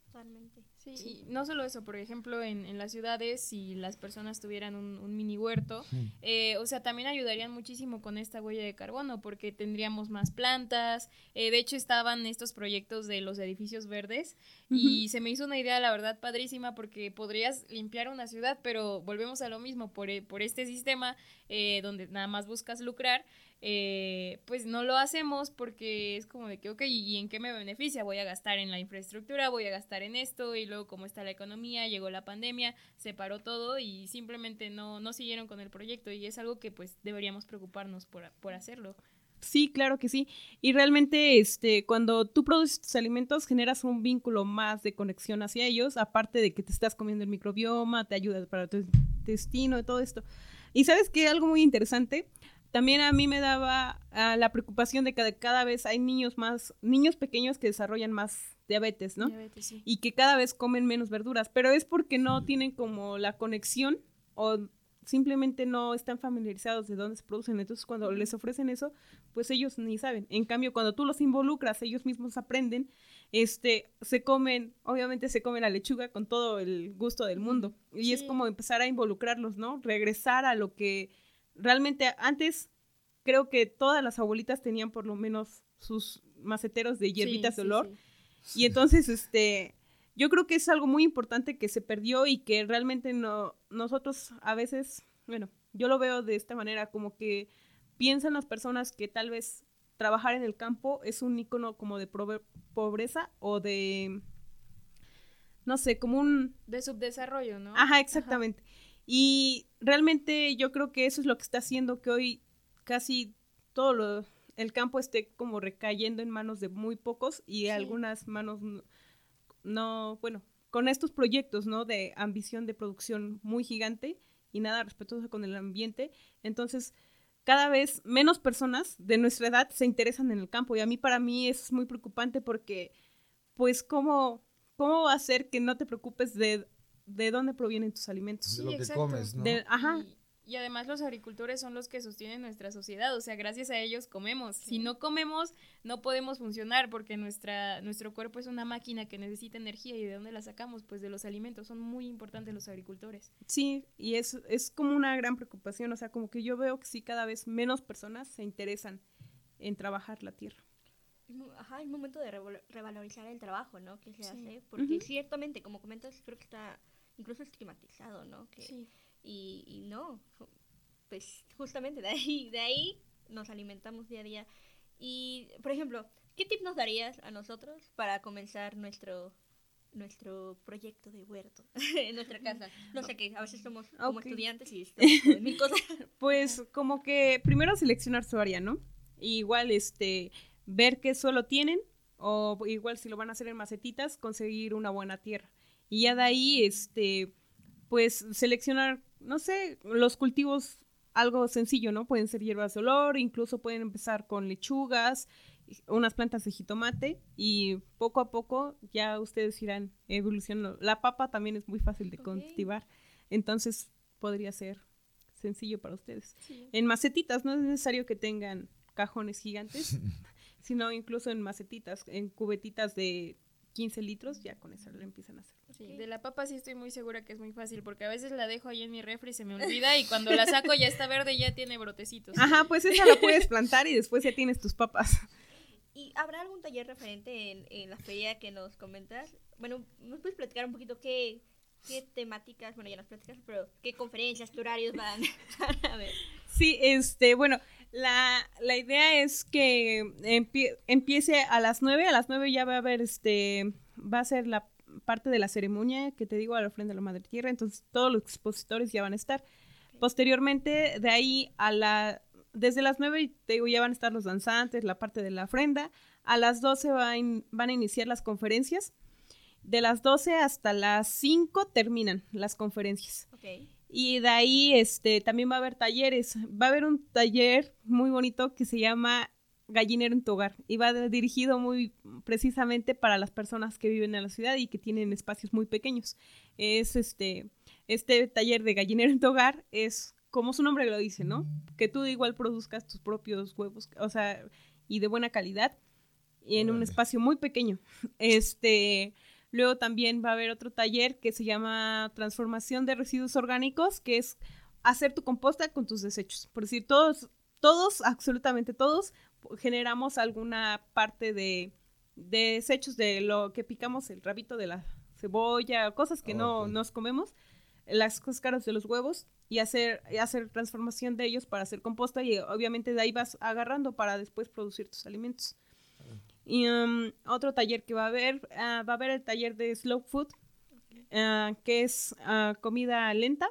totalmente. Sí, y no solo eso, por ejemplo, en, en las ciudades, si las personas tuvieran un, mini huerto, eh, o sea, también ayudarían muchísimo con esta huella de carbono, porque tendríamos más plantas. Eh, de hecho, estaban estos proyectos de los edificios verdes y se me hizo una idea, la verdad, padrísima, porque podrías limpiar una ciudad, pero volvemos a lo mismo, por, por este sistema eh, donde nada más buscas lucrar, eh, pues no lo hacemos porque es como de que, ok, ¿y en qué me beneficia? Voy a gastar en la infraestructura, voy a gastar en esto, y luego como está la economía, llegó la pandemia, se paró todo y simplemente no, no siguieron con el proyecto y es algo que pues deberíamos preocuparnos por, por hacerlo. Sí, claro que sí. Y realmente, este, cuando tú produces tus alimentos, generas un vínculo más de conexión hacia ellos, aparte de que te estás comiendo el microbioma, te ayuda para tu intestino y todo esto. Y sabes que algo muy interesante, también a mí me daba ah, la preocupación de que cada vez hay niños más, niños pequeños que desarrollan más diabetes, ¿no? Diabetes, sí. Y que cada vez comen menos verduras, pero es porque no tienen como la conexión o simplemente no están familiarizados de dónde se producen. Entonces, cuando les ofrecen eso, pues ellos ni saben. En cambio, cuando tú los involucras, ellos mismos aprenden, este, se comen, obviamente se comen la lechuga con todo el gusto del mundo. Y es como empezar a involucrarlos, ¿no? Regresar a lo que realmente antes creo que todas las abuelitas tenían por lo menos sus maceteros de hierbitas de olor. Y entonces, este, yo creo que es algo muy importante que se perdió y que realmente no, nosotros a veces, bueno, yo lo veo de esta manera, como que piensan las personas que tal vez trabajar en el campo es un icono como de pobreza o de, no sé, como un... De subdesarrollo, ¿no? Ajá, exactamente. Y realmente yo creo que eso es lo que está haciendo que hoy casi todo lo, el campo esté como recayendo en manos de muy pocos y algunas manos no, bueno, con estos proyectos, ¿no? De ambición de producción muy gigante y nada respetuosa con el ambiente. Entonces, cada vez menos personas de nuestra edad se interesan en el campo y a mí para mí es muy preocupante porque, pues, ¿cómo, cómo va a ser que no te preocupes de, de dónde provienen tus alimentos? De lo que comes, ¿no? ajá. Y además los agricultores son los que sostienen nuestra sociedad, o sea, gracias a ellos comemos. Si no comemos, no podemos funcionar porque nuestra, nuestro cuerpo es una máquina que necesita energía y de dónde la sacamos, pues de los alimentos. Son muy importantes los agricultores. Sí, y es, es como una gran preocupación, o sea, como que yo veo que sí cada vez menos personas se interesan en trabajar la tierra. Ajá, es momento de revalorizar el trabajo, ¿no? Que se hace, porque ciertamente, como comentas, creo que está incluso estigmatizado, ¿no? Que, sí y, no, pues justamente de ahí, de ahí nos alimentamos día a día. Y, por ejemplo, ¿qué tip nos darías a nosotros para comenzar nuestro nuestro proyecto de huerto en nuestra casa. No sé qué, a veces somos como estudiantes y mil cosas. Pues como que primero seleccionar su área, ¿no? igual este ver qué suelo tienen o igual si lo van a hacer en macetitas, conseguir una buena tierra. Y ya de ahí este pues seleccionar no sé, los cultivos algo sencillo, ¿no? Pueden ser hierbas de olor, incluso pueden empezar con lechugas, unas plantas de jitomate y poco a poco ya ustedes irán evolucionando. La papa también es muy fácil de cultivar, entonces podría ser sencillo para ustedes. En macetitas no es necesario que tengan cajones gigantes, sino incluso en macetitas, en cubetitas de 15 litros, ya con eso lo empiezan a hacer. Sí, de la papa sí estoy muy segura que es muy fácil, porque a veces la dejo ahí en mi refri y se me olvida, y cuando la saco ya está verde y ya tiene brotecitos. Ajá, pues esa la puedes plantar y después ya tienes tus papas. ¿Y habrá algún taller referente en, en la feria que nos comentas? Bueno, ¿nos puedes platicar un poquito qué, qué temáticas, bueno, ya nos platicas, pero qué conferencias, qué horarios van a ver? Sí, este, bueno, la, la idea es que empiece a las 9, a las 9 ya va a haber, este, va a ser la parte de la ceremonia que te digo a la ofrenda de la Madre Tierra, entonces todos los expositores ya van a estar. Posteriormente, de ahí a la, desde las 9 te digo, ya van a estar los danzantes, la parte de la ofrenda, a las 12 van, van a iniciar las conferencias, de las 12 hasta las 5 terminan las conferencias. Y de ahí este, también va a haber talleres. Va a haber un taller muy bonito que se llama Gallinero en tu hogar y va dirigido muy precisamente para las personas que viven en la ciudad y que tienen espacios muy pequeños. Es este, este taller de Gallinero en tu hogar es como su nombre lo dice, ¿no? Que tú igual produzcas tus propios huevos, o sea, y de buena calidad y en un espacio muy pequeño. Este, Luego también va a haber otro taller que se llama Transformación de Residuos Orgánicos, que es hacer tu composta con tus desechos. Por decir, todos, todos, absolutamente todos, generamos alguna parte de, desechos de lo que picamos, el rabito de la cebolla, cosas que no nos comemos, las cáscaras de los huevos y hacer, hacer transformación de ellos para hacer composta y obviamente de ahí vas agarrando para después producir tus alimentos. Y um, otro taller que va a haber, ah, va a haber el taller de slow food, ah, que es ah, comida lenta.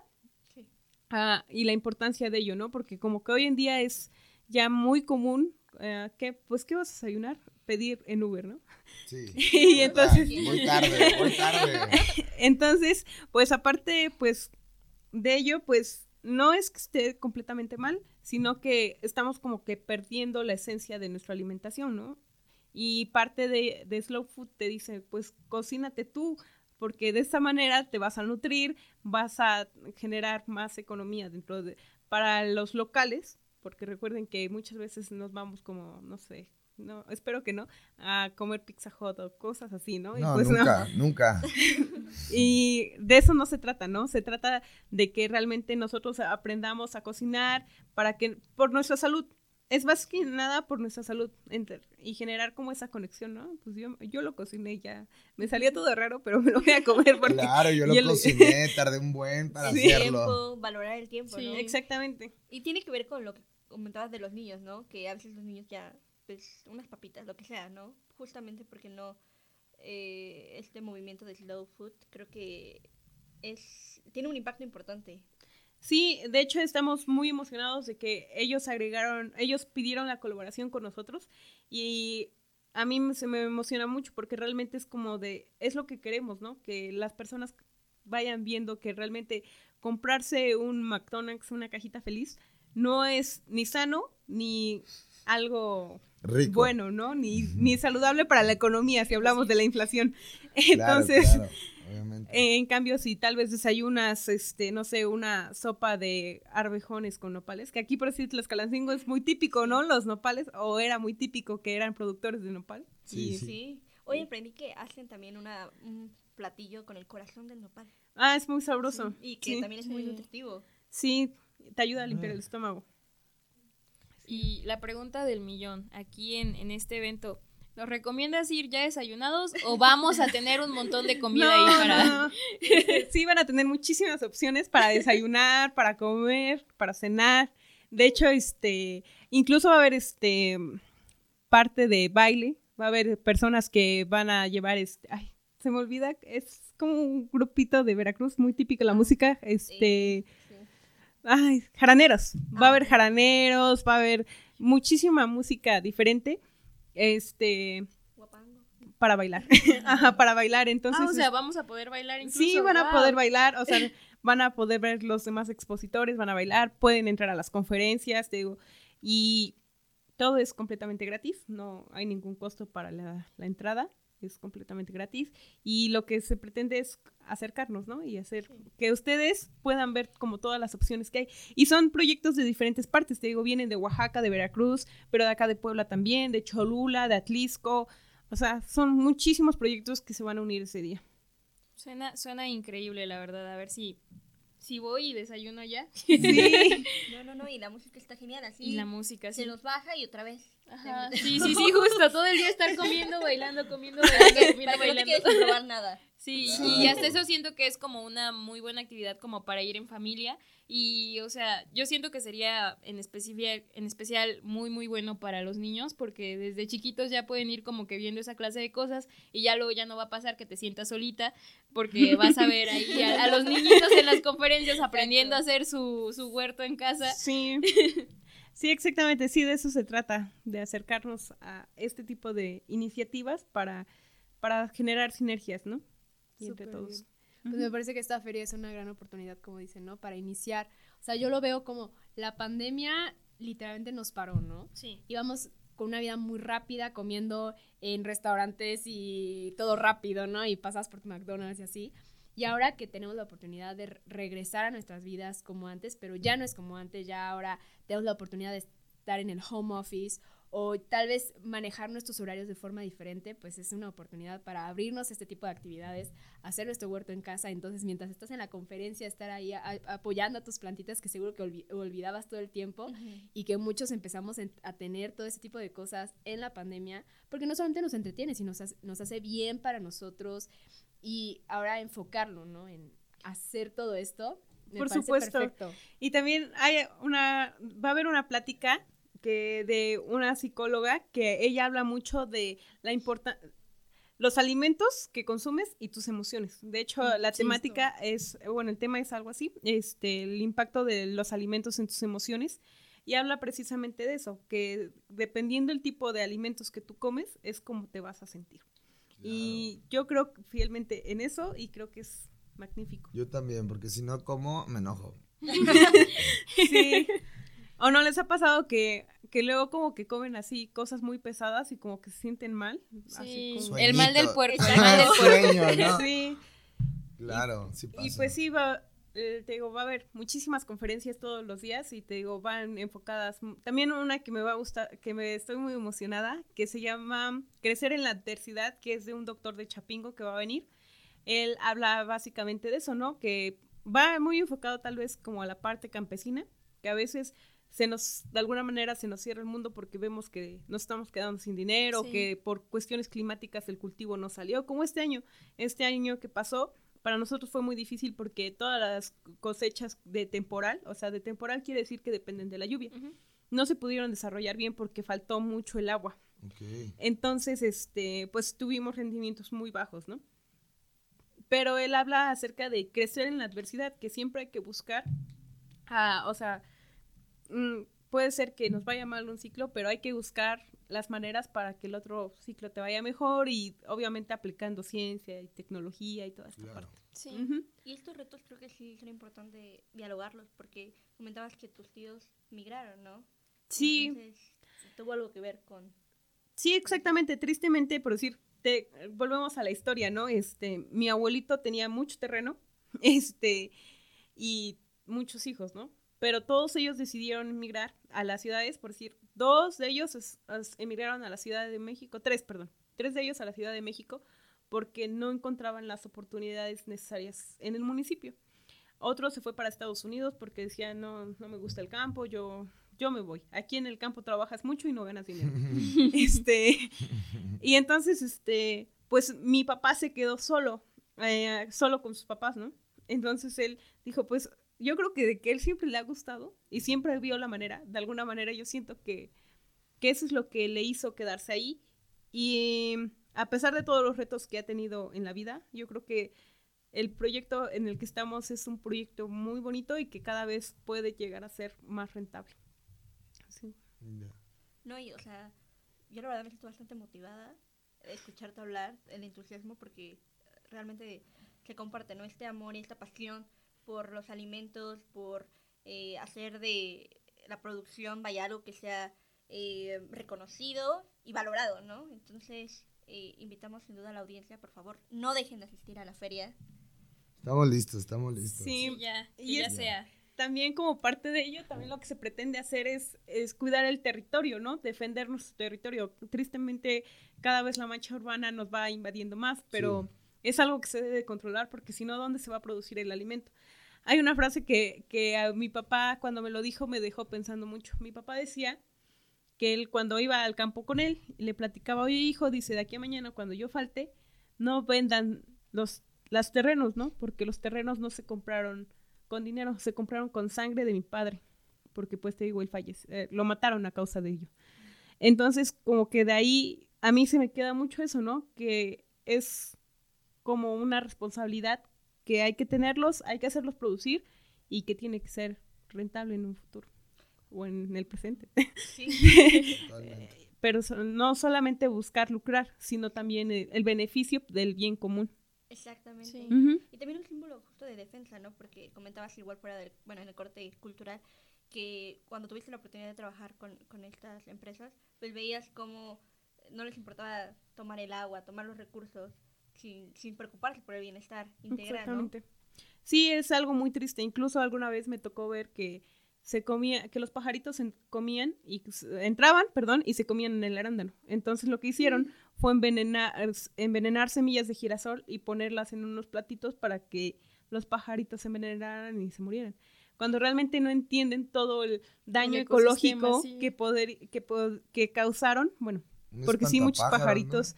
y la importancia de ello, ¿no? Porque como que hoy en día es ya muy común que, pues, ¿qué vas a desayunar? Pedir en Uber, ¿no? Sí. y entonces... Muy tarde, muy tarde. entonces, pues aparte, pues, de ello, pues, no es que esté completamente mal, sino que estamos como que perdiendo la esencia de nuestra alimentación, ¿no? Y parte de, Slow Food te dice, pues cocínate tú, porque de esa manera te vas a nutrir, vas a generar más economía dentro de para los locales, porque recuerden que muchas veces nos vamos como, no sé, no, espero que no, a comer pizza hot o cosas así, ¿no? No, pues nunca, nunca. y de eso no se trata, ¿no? Se trata de que realmente nosotros aprendamos a cocinar para que, por nuestra salud, es más que nada por nuestra salud y generar como esa conexión, ¿no? Pues yo, yo lo cociné ya, me salía todo raro, pero me lo voy a comer porque... Claro, yo lo cociné, tardé un buen para hacerlo. valorar el tiempo, sí, exactamente. Y tiene que ver con lo que comentabas de los niños, ¿no? Que a veces los niños ya, pues, unas papitas, lo que sea, ¿no? Justamente porque no, eh, este movimiento de slow food creo que es, tiene un impacto importante Sí, de hecho estamos muy emocionados de que ellos agregaron, ellos pidieron la colaboración con nosotros y a mí se me emociona mucho porque realmente es como de, es lo que queremos, ¿no? Que las personas vayan viendo que realmente comprarse un McDonald's, una cajita feliz, no es ni sano ni algo bueno, ¿no? Ni, ni saludable para la economía si hablamos de la inflación. Entonces, en cambio, si tal vez desayunas, este, no sé, una sopa de arvejones con nopales, que aquí por decir Tlaxcalancingo es muy típico, ¿no? Los nopales, o era muy típico que eran productores de nopal. Sí, sí. Hoy aprendí que hacen también una, un platillo con el corazón del nopal. Ah, es muy sabroso. Y que también es muy nutritivo. Sí, te ayuda a limpiar el estómago. Y la pregunta del millón, aquí en, en este evento, ¿Nos recomiendas ir ya desayunados o vamos a tener un montón de comida ahí para.? Sí, van a tener muchísimas opciones para desayunar, para comer, para cenar. De hecho, este, incluso va a haber este parte de baile. Va a haber personas que van a llevar este. Ay, se me olvida, es como un grupito de Veracruz, muy típico la ah, música. Este. Ay, jaraneros. Va a haber ah, jaraneros, va a haber muchísima música diferente este para bailar. Ajá, para bailar. Entonces. Ah, o sea, vamos a poder bailar incluso. Sí, van a poder bailar, o sea, van a poder ver los demás expositores, van a bailar, pueden entrar a las conferencias, digo, y todo es completamente gratis, no hay ningún costo para la, la entrada es completamente gratis y lo que se pretende es acercarnos, ¿no? Y hacer que ustedes puedan ver como todas las opciones que hay. Y son proyectos de diferentes partes, te digo, vienen de Oaxaca, de Veracruz, pero de acá de Puebla también, de Cholula, de Atlisco, o sea, son muchísimos proyectos que se van a unir ese día. Suena, suena increíble, la verdad, a ver si si voy y desayuno allá. Sí. no, no, no, y la música está genial, así. Y la música, sí. Se nos baja y otra vez. Ajá. Sí, sí, sí, justo, todo el día estar comiendo, bailando, comiendo, bailando, comiendo, bailando. No te probar nada. Sí, y hasta eso siento que es como una muy buena actividad como para ir en familia y, o sea, yo siento que sería en, especial, en especial muy, muy bueno para los niños porque desde chiquitos ya pueden ir como que viendo esa clase de cosas y ya luego ya no va a pasar que te sientas solita porque vas a ver ahí a, los niñitos en las conferencias aprendiendo a hacer su, su huerto en casa. Sí. Sí, exactamente, sí, de eso se trata, de acercarnos a este tipo de iniciativas para, para generar sinergias, ¿no? entre todos. Pues me parece que esta feria es una gran oportunidad, como dicen, ¿no? Para iniciar. O sea, yo lo veo como la pandemia literalmente nos paró, ¿no? Sí. Íbamos con una vida muy rápida, comiendo en restaurantes y todo rápido, ¿no? Y pasas por McDonald's y así. Y ahora que tenemos la oportunidad de regresar a nuestras vidas como antes, pero ya no es como antes, ya ahora tenemos la oportunidad de estar en el home office o tal vez manejar nuestros horarios de forma diferente, pues es una oportunidad para abrirnos este tipo de actividades, hacer nuestro huerto en casa. Entonces, mientras estás en la conferencia, estar ahí apoyando a tus plantitas que seguro que olvidabas todo el tiempo y que muchos empezamos a tener todo ese tipo de cosas en la pandemia, porque no solamente nos entretiene, sino nos hace, nos hace bien para nosotros y ahora enfocarlo, ¿no? En hacer todo esto. Por supuesto. Y también hay una, va a haber una plática que de una psicóloga que ella habla mucho de la importancia los alimentos que consumes y tus emociones. De hecho, mm, la temática es, bueno, el tema es algo así, este, el impacto de los alimentos en tus emociones. Y habla precisamente de eso, que dependiendo del tipo de alimentos que tú comes, es como te vas a sentir. Y yo creo fielmente en eso y creo que es magnífico. Yo también, porque si no como, me enojo. sí. ¿O no les ha pasado que, que luego como que comen así cosas muy pesadas y como que se sienten mal? Sí, el mal del puerco, el mal del puerco. Sí. Claro, sí pasa. Y pues sí, va, eh, te digo, va a haber muchísimas conferencias todos los días y te digo, van enfocadas. También una que me va a gustar, que me estoy muy emocionada, que se llama Crecer en la adversidad, que es de un doctor de Chapingo que va a venir. Él habla básicamente de eso, ¿no? Que va muy enfocado tal vez como a la parte campesina, que a veces se nos, de alguna manera se nos cierra el mundo porque vemos que nos estamos quedando sin dinero, que por cuestiones climáticas el cultivo no salió, como este año, este año que pasó, para nosotros fue muy difícil porque todas las cosechas de temporal, o sea, de temporal quiere decir que dependen de la lluvia, no se pudieron desarrollar bien porque faltó mucho el agua. Entonces, este, pues tuvimos rendimientos muy bajos, ¿no? Pero él habla acerca de crecer en la adversidad, que siempre hay que buscar, o sea, mm, puede ser que nos vaya mal un ciclo, pero hay que buscar las maneras para que el otro ciclo te vaya mejor y obviamente aplicando ciencia y tecnología y toda esta parte. Sí. Y estos retos creo que sí es importante dialogarlos porque comentabas que tus tíos migraron, ¿no? Sí. Entonces, tuvo algo que ver con... Sí, exactamente. Tristemente, por decir, te, volvemos a la historia, ¿no? Este, mi abuelito tenía mucho terreno, este, y muchos hijos, ¿no? Pero todos ellos decidieron emigrar a las ciudades, por decir, Dos de ellos emigraron a la Ciudad de México, tres, perdón, tres de ellos a la Ciudad de México porque no encontraban las oportunidades necesarias en el municipio. Otro se fue para Estados Unidos porque decía, no, no me gusta el campo, yo, yo me voy. Aquí en el campo trabajas mucho y no ganas dinero. este, y entonces, este, pues mi papá se quedó solo, eh, solo con sus papás, ¿no? Entonces él dijo, pues yo creo que de que él siempre le ha gustado y siempre vio la manera, de alguna manera yo siento que, que eso es lo que le hizo quedarse ahí y a pesar de todos los retos que ha tenido en la vida, yo creo que el proyecto en el que estamos es un proyecto muy bonito y que cada vez puede llegar a ser más rentable. Sí. No, y o sea, yo la verdad me siento bastante motivada de escucharte hablar, el entusiasmo, porque realmente se comparte, ¿no? Este amor y esta pasión por los alimentos, por eh, hacer de la producción, vaya, algo que sea eh, reconocido y valorado, ¿no? Entonces, eh, invitamos sin duda a la audiencia, por favor, no dejen de asistir a la feria. Estamos listos, estamos listos. Sí, ya, y ya sea. También como parte de ello, también lo que se pretende hacer es, es cuidar el territorio, ¿no? Defender nuestro territorio. Tristemente, cada vez la mancha urbana nos va invadiendo más, pero es algo que se debe controlar porque si no, ¿dónde se va a producir el alimento? Hay una frase que, que a mi papá cuando me lo dijo me dejó pensando mucho. Mi papá decía que él cuando iba al campo con él le platicaba, oye hijo, dice, de aquí a mañana cuando yo falte, no vendan los, los terrenos, ¿no? Porque los terrenos no se compraron con dinero, se compraron con sangre de mi padre, porque pues te digo, él falleció, eh, lo mataron a causa de ello. Entonces, como que de ahí a mí se me queda mucho eso, ¿no? Que es como una responsabilidad que hay que tenerlos, hay que hacerlos producir y que tiene que ser rentable en un futuro o en el presente. Sí. Pero no solamente buscar lucrar, sino también el, beneficio del bien común. Exactamente. Y también un símbolo justo de defensa, ¿no? Porque comentabas igual fuera del, bueno, en el corte cultural, que cuando tuviste la oportunidad de trabajar con, con estas empresas, pues veías cómo no les importaba tomar el agua, tomar los recursos, sin, sin preocuparse por el bienestar integral. Exactamente. Sí, es algo muy triste. Incluso alguna vez me tocó ver que se comía, que los pajaritos comían y entraban, perdón, y se comían en el arándano. Entonces lo que hicieron fue envenenar, envenenar semillas de girasol y ponerlas en unos platitos para que los pajaritos se envenenaran y se murieran. Cuando realmente no entienden todo el daño ecológico que, poder, que, que causaron, bueno, porque sí muchos pajaritos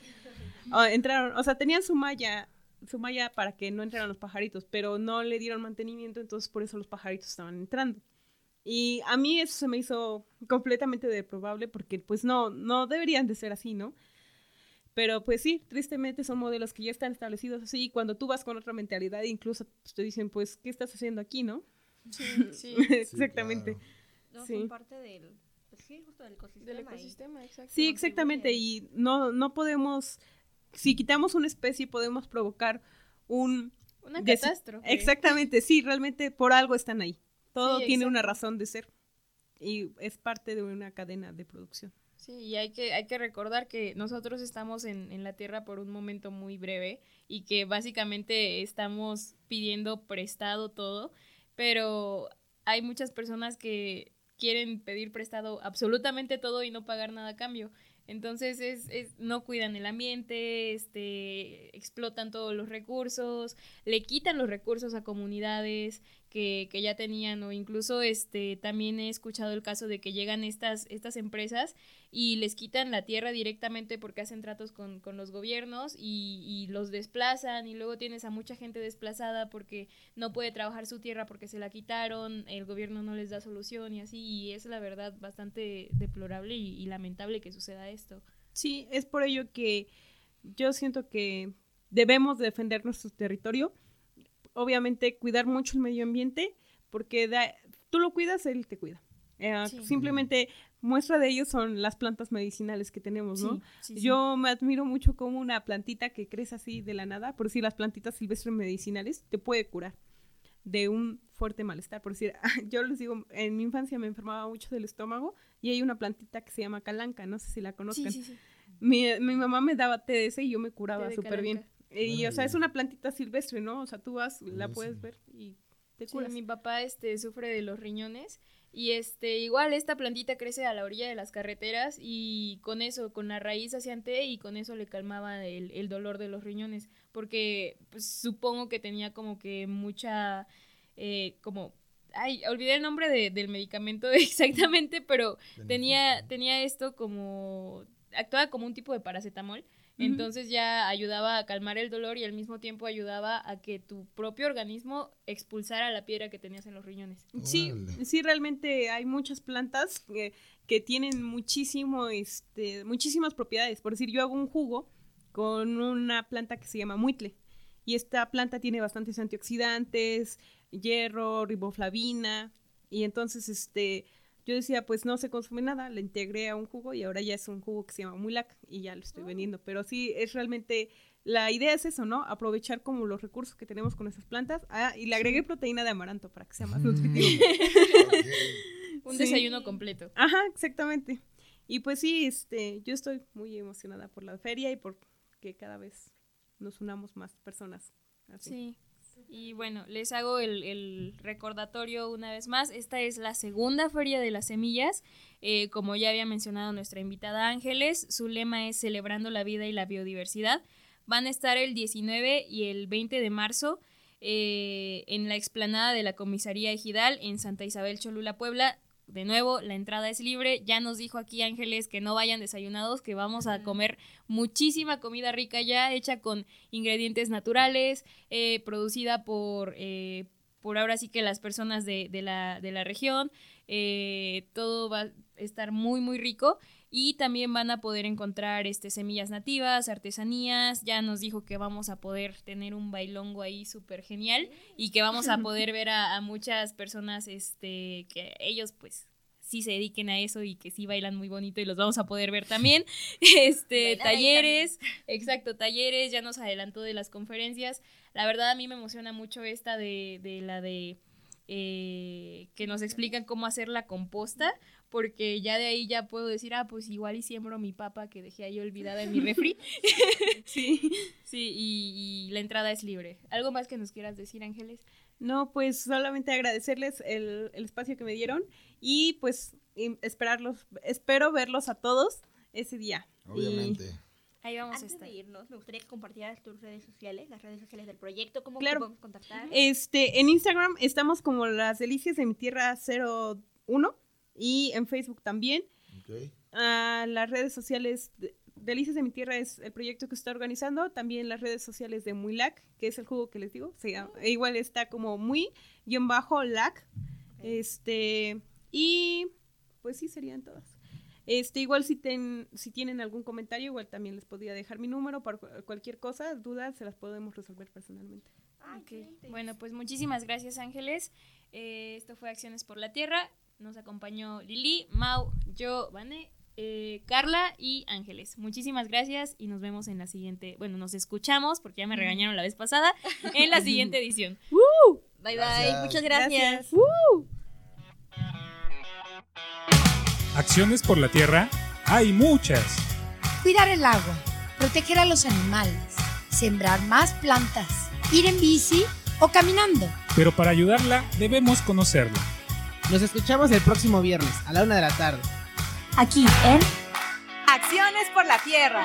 Ah, entraron, o sea, tenían su malla, su malla para que no entraran los pajaritos, pero no le dieron mantenimiento, entonces por eso los pajaritos estaban entrando. Y a mí eso se me hizo completamente deprobable porque pues no, no deberían de ser así, ¿no? Pero pues sí, tristemente son modelos que ya están establecidos así y cuando tú vas con otra mentalidad incluso te dicen pues, ¿qué estás haciendo aquí, no? Sí, sí. Exactamente. No, son parte del, pues sí, justo del ecosistema. Del ecosistema, Sí, exactamente, y no, no podemos si quitamos una especie podemos provocar un... Una catástrofe. Exactamente, sí, realmente por algo están ahí. Todo tiene una razón de ser y es parte de una cadena de producción. Sí, y hay que, hay que recordar que nosotros estamos en, en la Tierra por un momento muy breve y que básicamente estamos pidiendo prestado todo, pero hay muchas personas que quieren pedir prestado absolutamente todo y no pagar nada a cambio. Entonces es, es, no cuidan el ambiente, este, explotan todos los recursos, le quitan los recursos a comunidades, que, que, ya tenían o incluso este también he escuchado el caso de que llegan estas, estas empresas y les quitan la tierra directamente porque hacen tratos con, con los gobiernos y, y, los desplazan y luego tienes a mucha gente desplazada porque no puede trabajar su tierra porque se la quitaron, el gobierno no les da solución y así y es la verdad bastante deplorable y, y lamentable que suceda esto. Sí, es por ello que yo siento que debemos defender nuestro territorio obviamente cuidar mucho el medio ambiente, porque da, tú lo cuidas, él te cuida. Eh, sí. Simplemente muestra de ello son las plantas medicinales que tenemos, ¿no? Sí, sí, Yo me admiro mucho como una plantita que crece así de la nada, por decir las plantitas silvestres medicinales, te puede curar de un fuerte malestar. Por decir, yo les digo, en mi infancia me enfermaba mucho del estómago y hay una plantita que se llama calanca, no sé si la conozcan. Mi, mi, mamá me daba té de ese y yo me curaba súper bien. Y, o sea, es una plantita silvestre, ¿no? O sea, tú vas, la puedes ver y te curas. Sí, mi papá este, sufre de los riñones y este, igual esta plantita crece a la orilla de las carreteras y con eso, con la raíz hacían té y con eso le calmaba el, el dolor de los riñones. Porque pues, supongo que tenía como que mucha, eh, como ay, olvidé el nombre de, del medicamento exactamente, pero tenía, tenía esto como, actuaba como un tipo de paracetamol entonces ya ayudaba a calmar el dolor y al mismo tiempo ayudaba a que tu propio organismo expulsara la piedra que tenías en los riñones. Sí, sí, realmente hay muchas plantas que, que tienen muchísimo, este, muchísimas propiedades. Por decir, yo hago un jugo con una planta que se llama muitle. Y esta planta tiene bastantes antioxidantes, hierro, riboflavina. Y entonces, este, yo decía, pues no se consume nada, le integré a un jugo y ahora ya es un jugo que se llama Mulac y ya lo estoy oh. vendiendo. Pero sí, es realmente, la idea es eso, ¿no? Aprovechar como los recursos que tenemos con esas plantas. Ah, y le agregué proteína de amaranto para que sea más nutritivo. okay. Un sí. desayuno completo. Ajá, exactamente. Y pues sí, este, yo estoy muy emocionada por la feria y por que cada vez nos unamos más personas. Así. Sí. Y bueno, les hago el, el, recordatorio una vez más. Esta es la segunda Feria de las Semillas. Eh, como ya había mencionado nuestra invitada Ángeles, su lema es Celebrando la Vida y la Biodiversidad. Van a estar el 19 y el 20 de marzo eh, en la explanada de la Comisaría Ejidal en Santa Isabel Cholula, Puebla de nuevo, la entrada es libre. Ya nos dijo aquí Ángeles que no vayan desayunados, que vamos a comer muchísima comida rica ya, hecha con ingredientes naturales, eh, producida por, eh, por ahora sí que las personas de, de, la, de la, región. Eh, todo va a estar muy, muy rico. Y también van a poder encontrar este, semillas nativas, artesanías. Ya nos dijo que vamos a poder tener un bailongo ahí súper genial y que vamos a poder ver a, a, muchas personas este, que ellos pues sí se dediquen a eso y que sí bailan muy bonito y los vamos a poder ver también. Este, talleres, exacto, talleres, ya nos adelantó de las conferencias. La verdad a mí me emociona mucho esta de, de la de... Eh, que nos explican cómo hacer la composta, porque ya de ahí ya puedo decir, ah, pues igual y siembro mi papa que dejé ahí olvidada en mi refri. sí. Sí, y, y, la entrada es libre. ¿Algo más que nos quieras decir, Ángeles? No, pues solamente agradecerles el, el espacio que me dieron y pues esperarlos, espero verlos a todos ese día. Obviamente. Y... Ahí vamos Antes a estar. de irnos, me gustaría que compartieras tus redes sociales, las redes sociales del proyecto, cómo claro. podemos contactar. Este, en Instagram estamos como las delicias de mi tierra 01 y en Facebook también. Okay. Uh, las redes sociales de Delicias de mi Tierra es el proyecto que está organizando. También las redes sociales de Muy Lac, que es el jugo que les digo. Se llama, oh. Igual está como muy guion bajo Lac. Okay. Este, y pues sí, serían todas. Este, igual si, ten, si tienen algún comentario, igual también les podría dejar mi número para cualquier cosa, dudas, se las podemos resolver personalmente. Okay. Bueno, pues muchísimas gracias Ángeles. Eh, esto fue Acciones por la Tierra. Nos acompañó Lili, Mau, yo, Vane, eh, Carla y Ángeles. Muchísimas gracias y nos vemos en la siguiente. Bueno, nos escuchamos porque ya me regañaron la vez pasada. En la siguiente edición. ¡Uh! Bye gracias. bye. Muchas gracias. gracias. Acciones por la Tierra. Hay muchas. Cuidar el agua, proteger a los animales, sembrar más plantas, ir en bici o caminando. Pero para ayudarla debemos conocerla. Nos escuchamos el próximo viernes a la una de la tarde. Aquí en Acciones por la Tierra.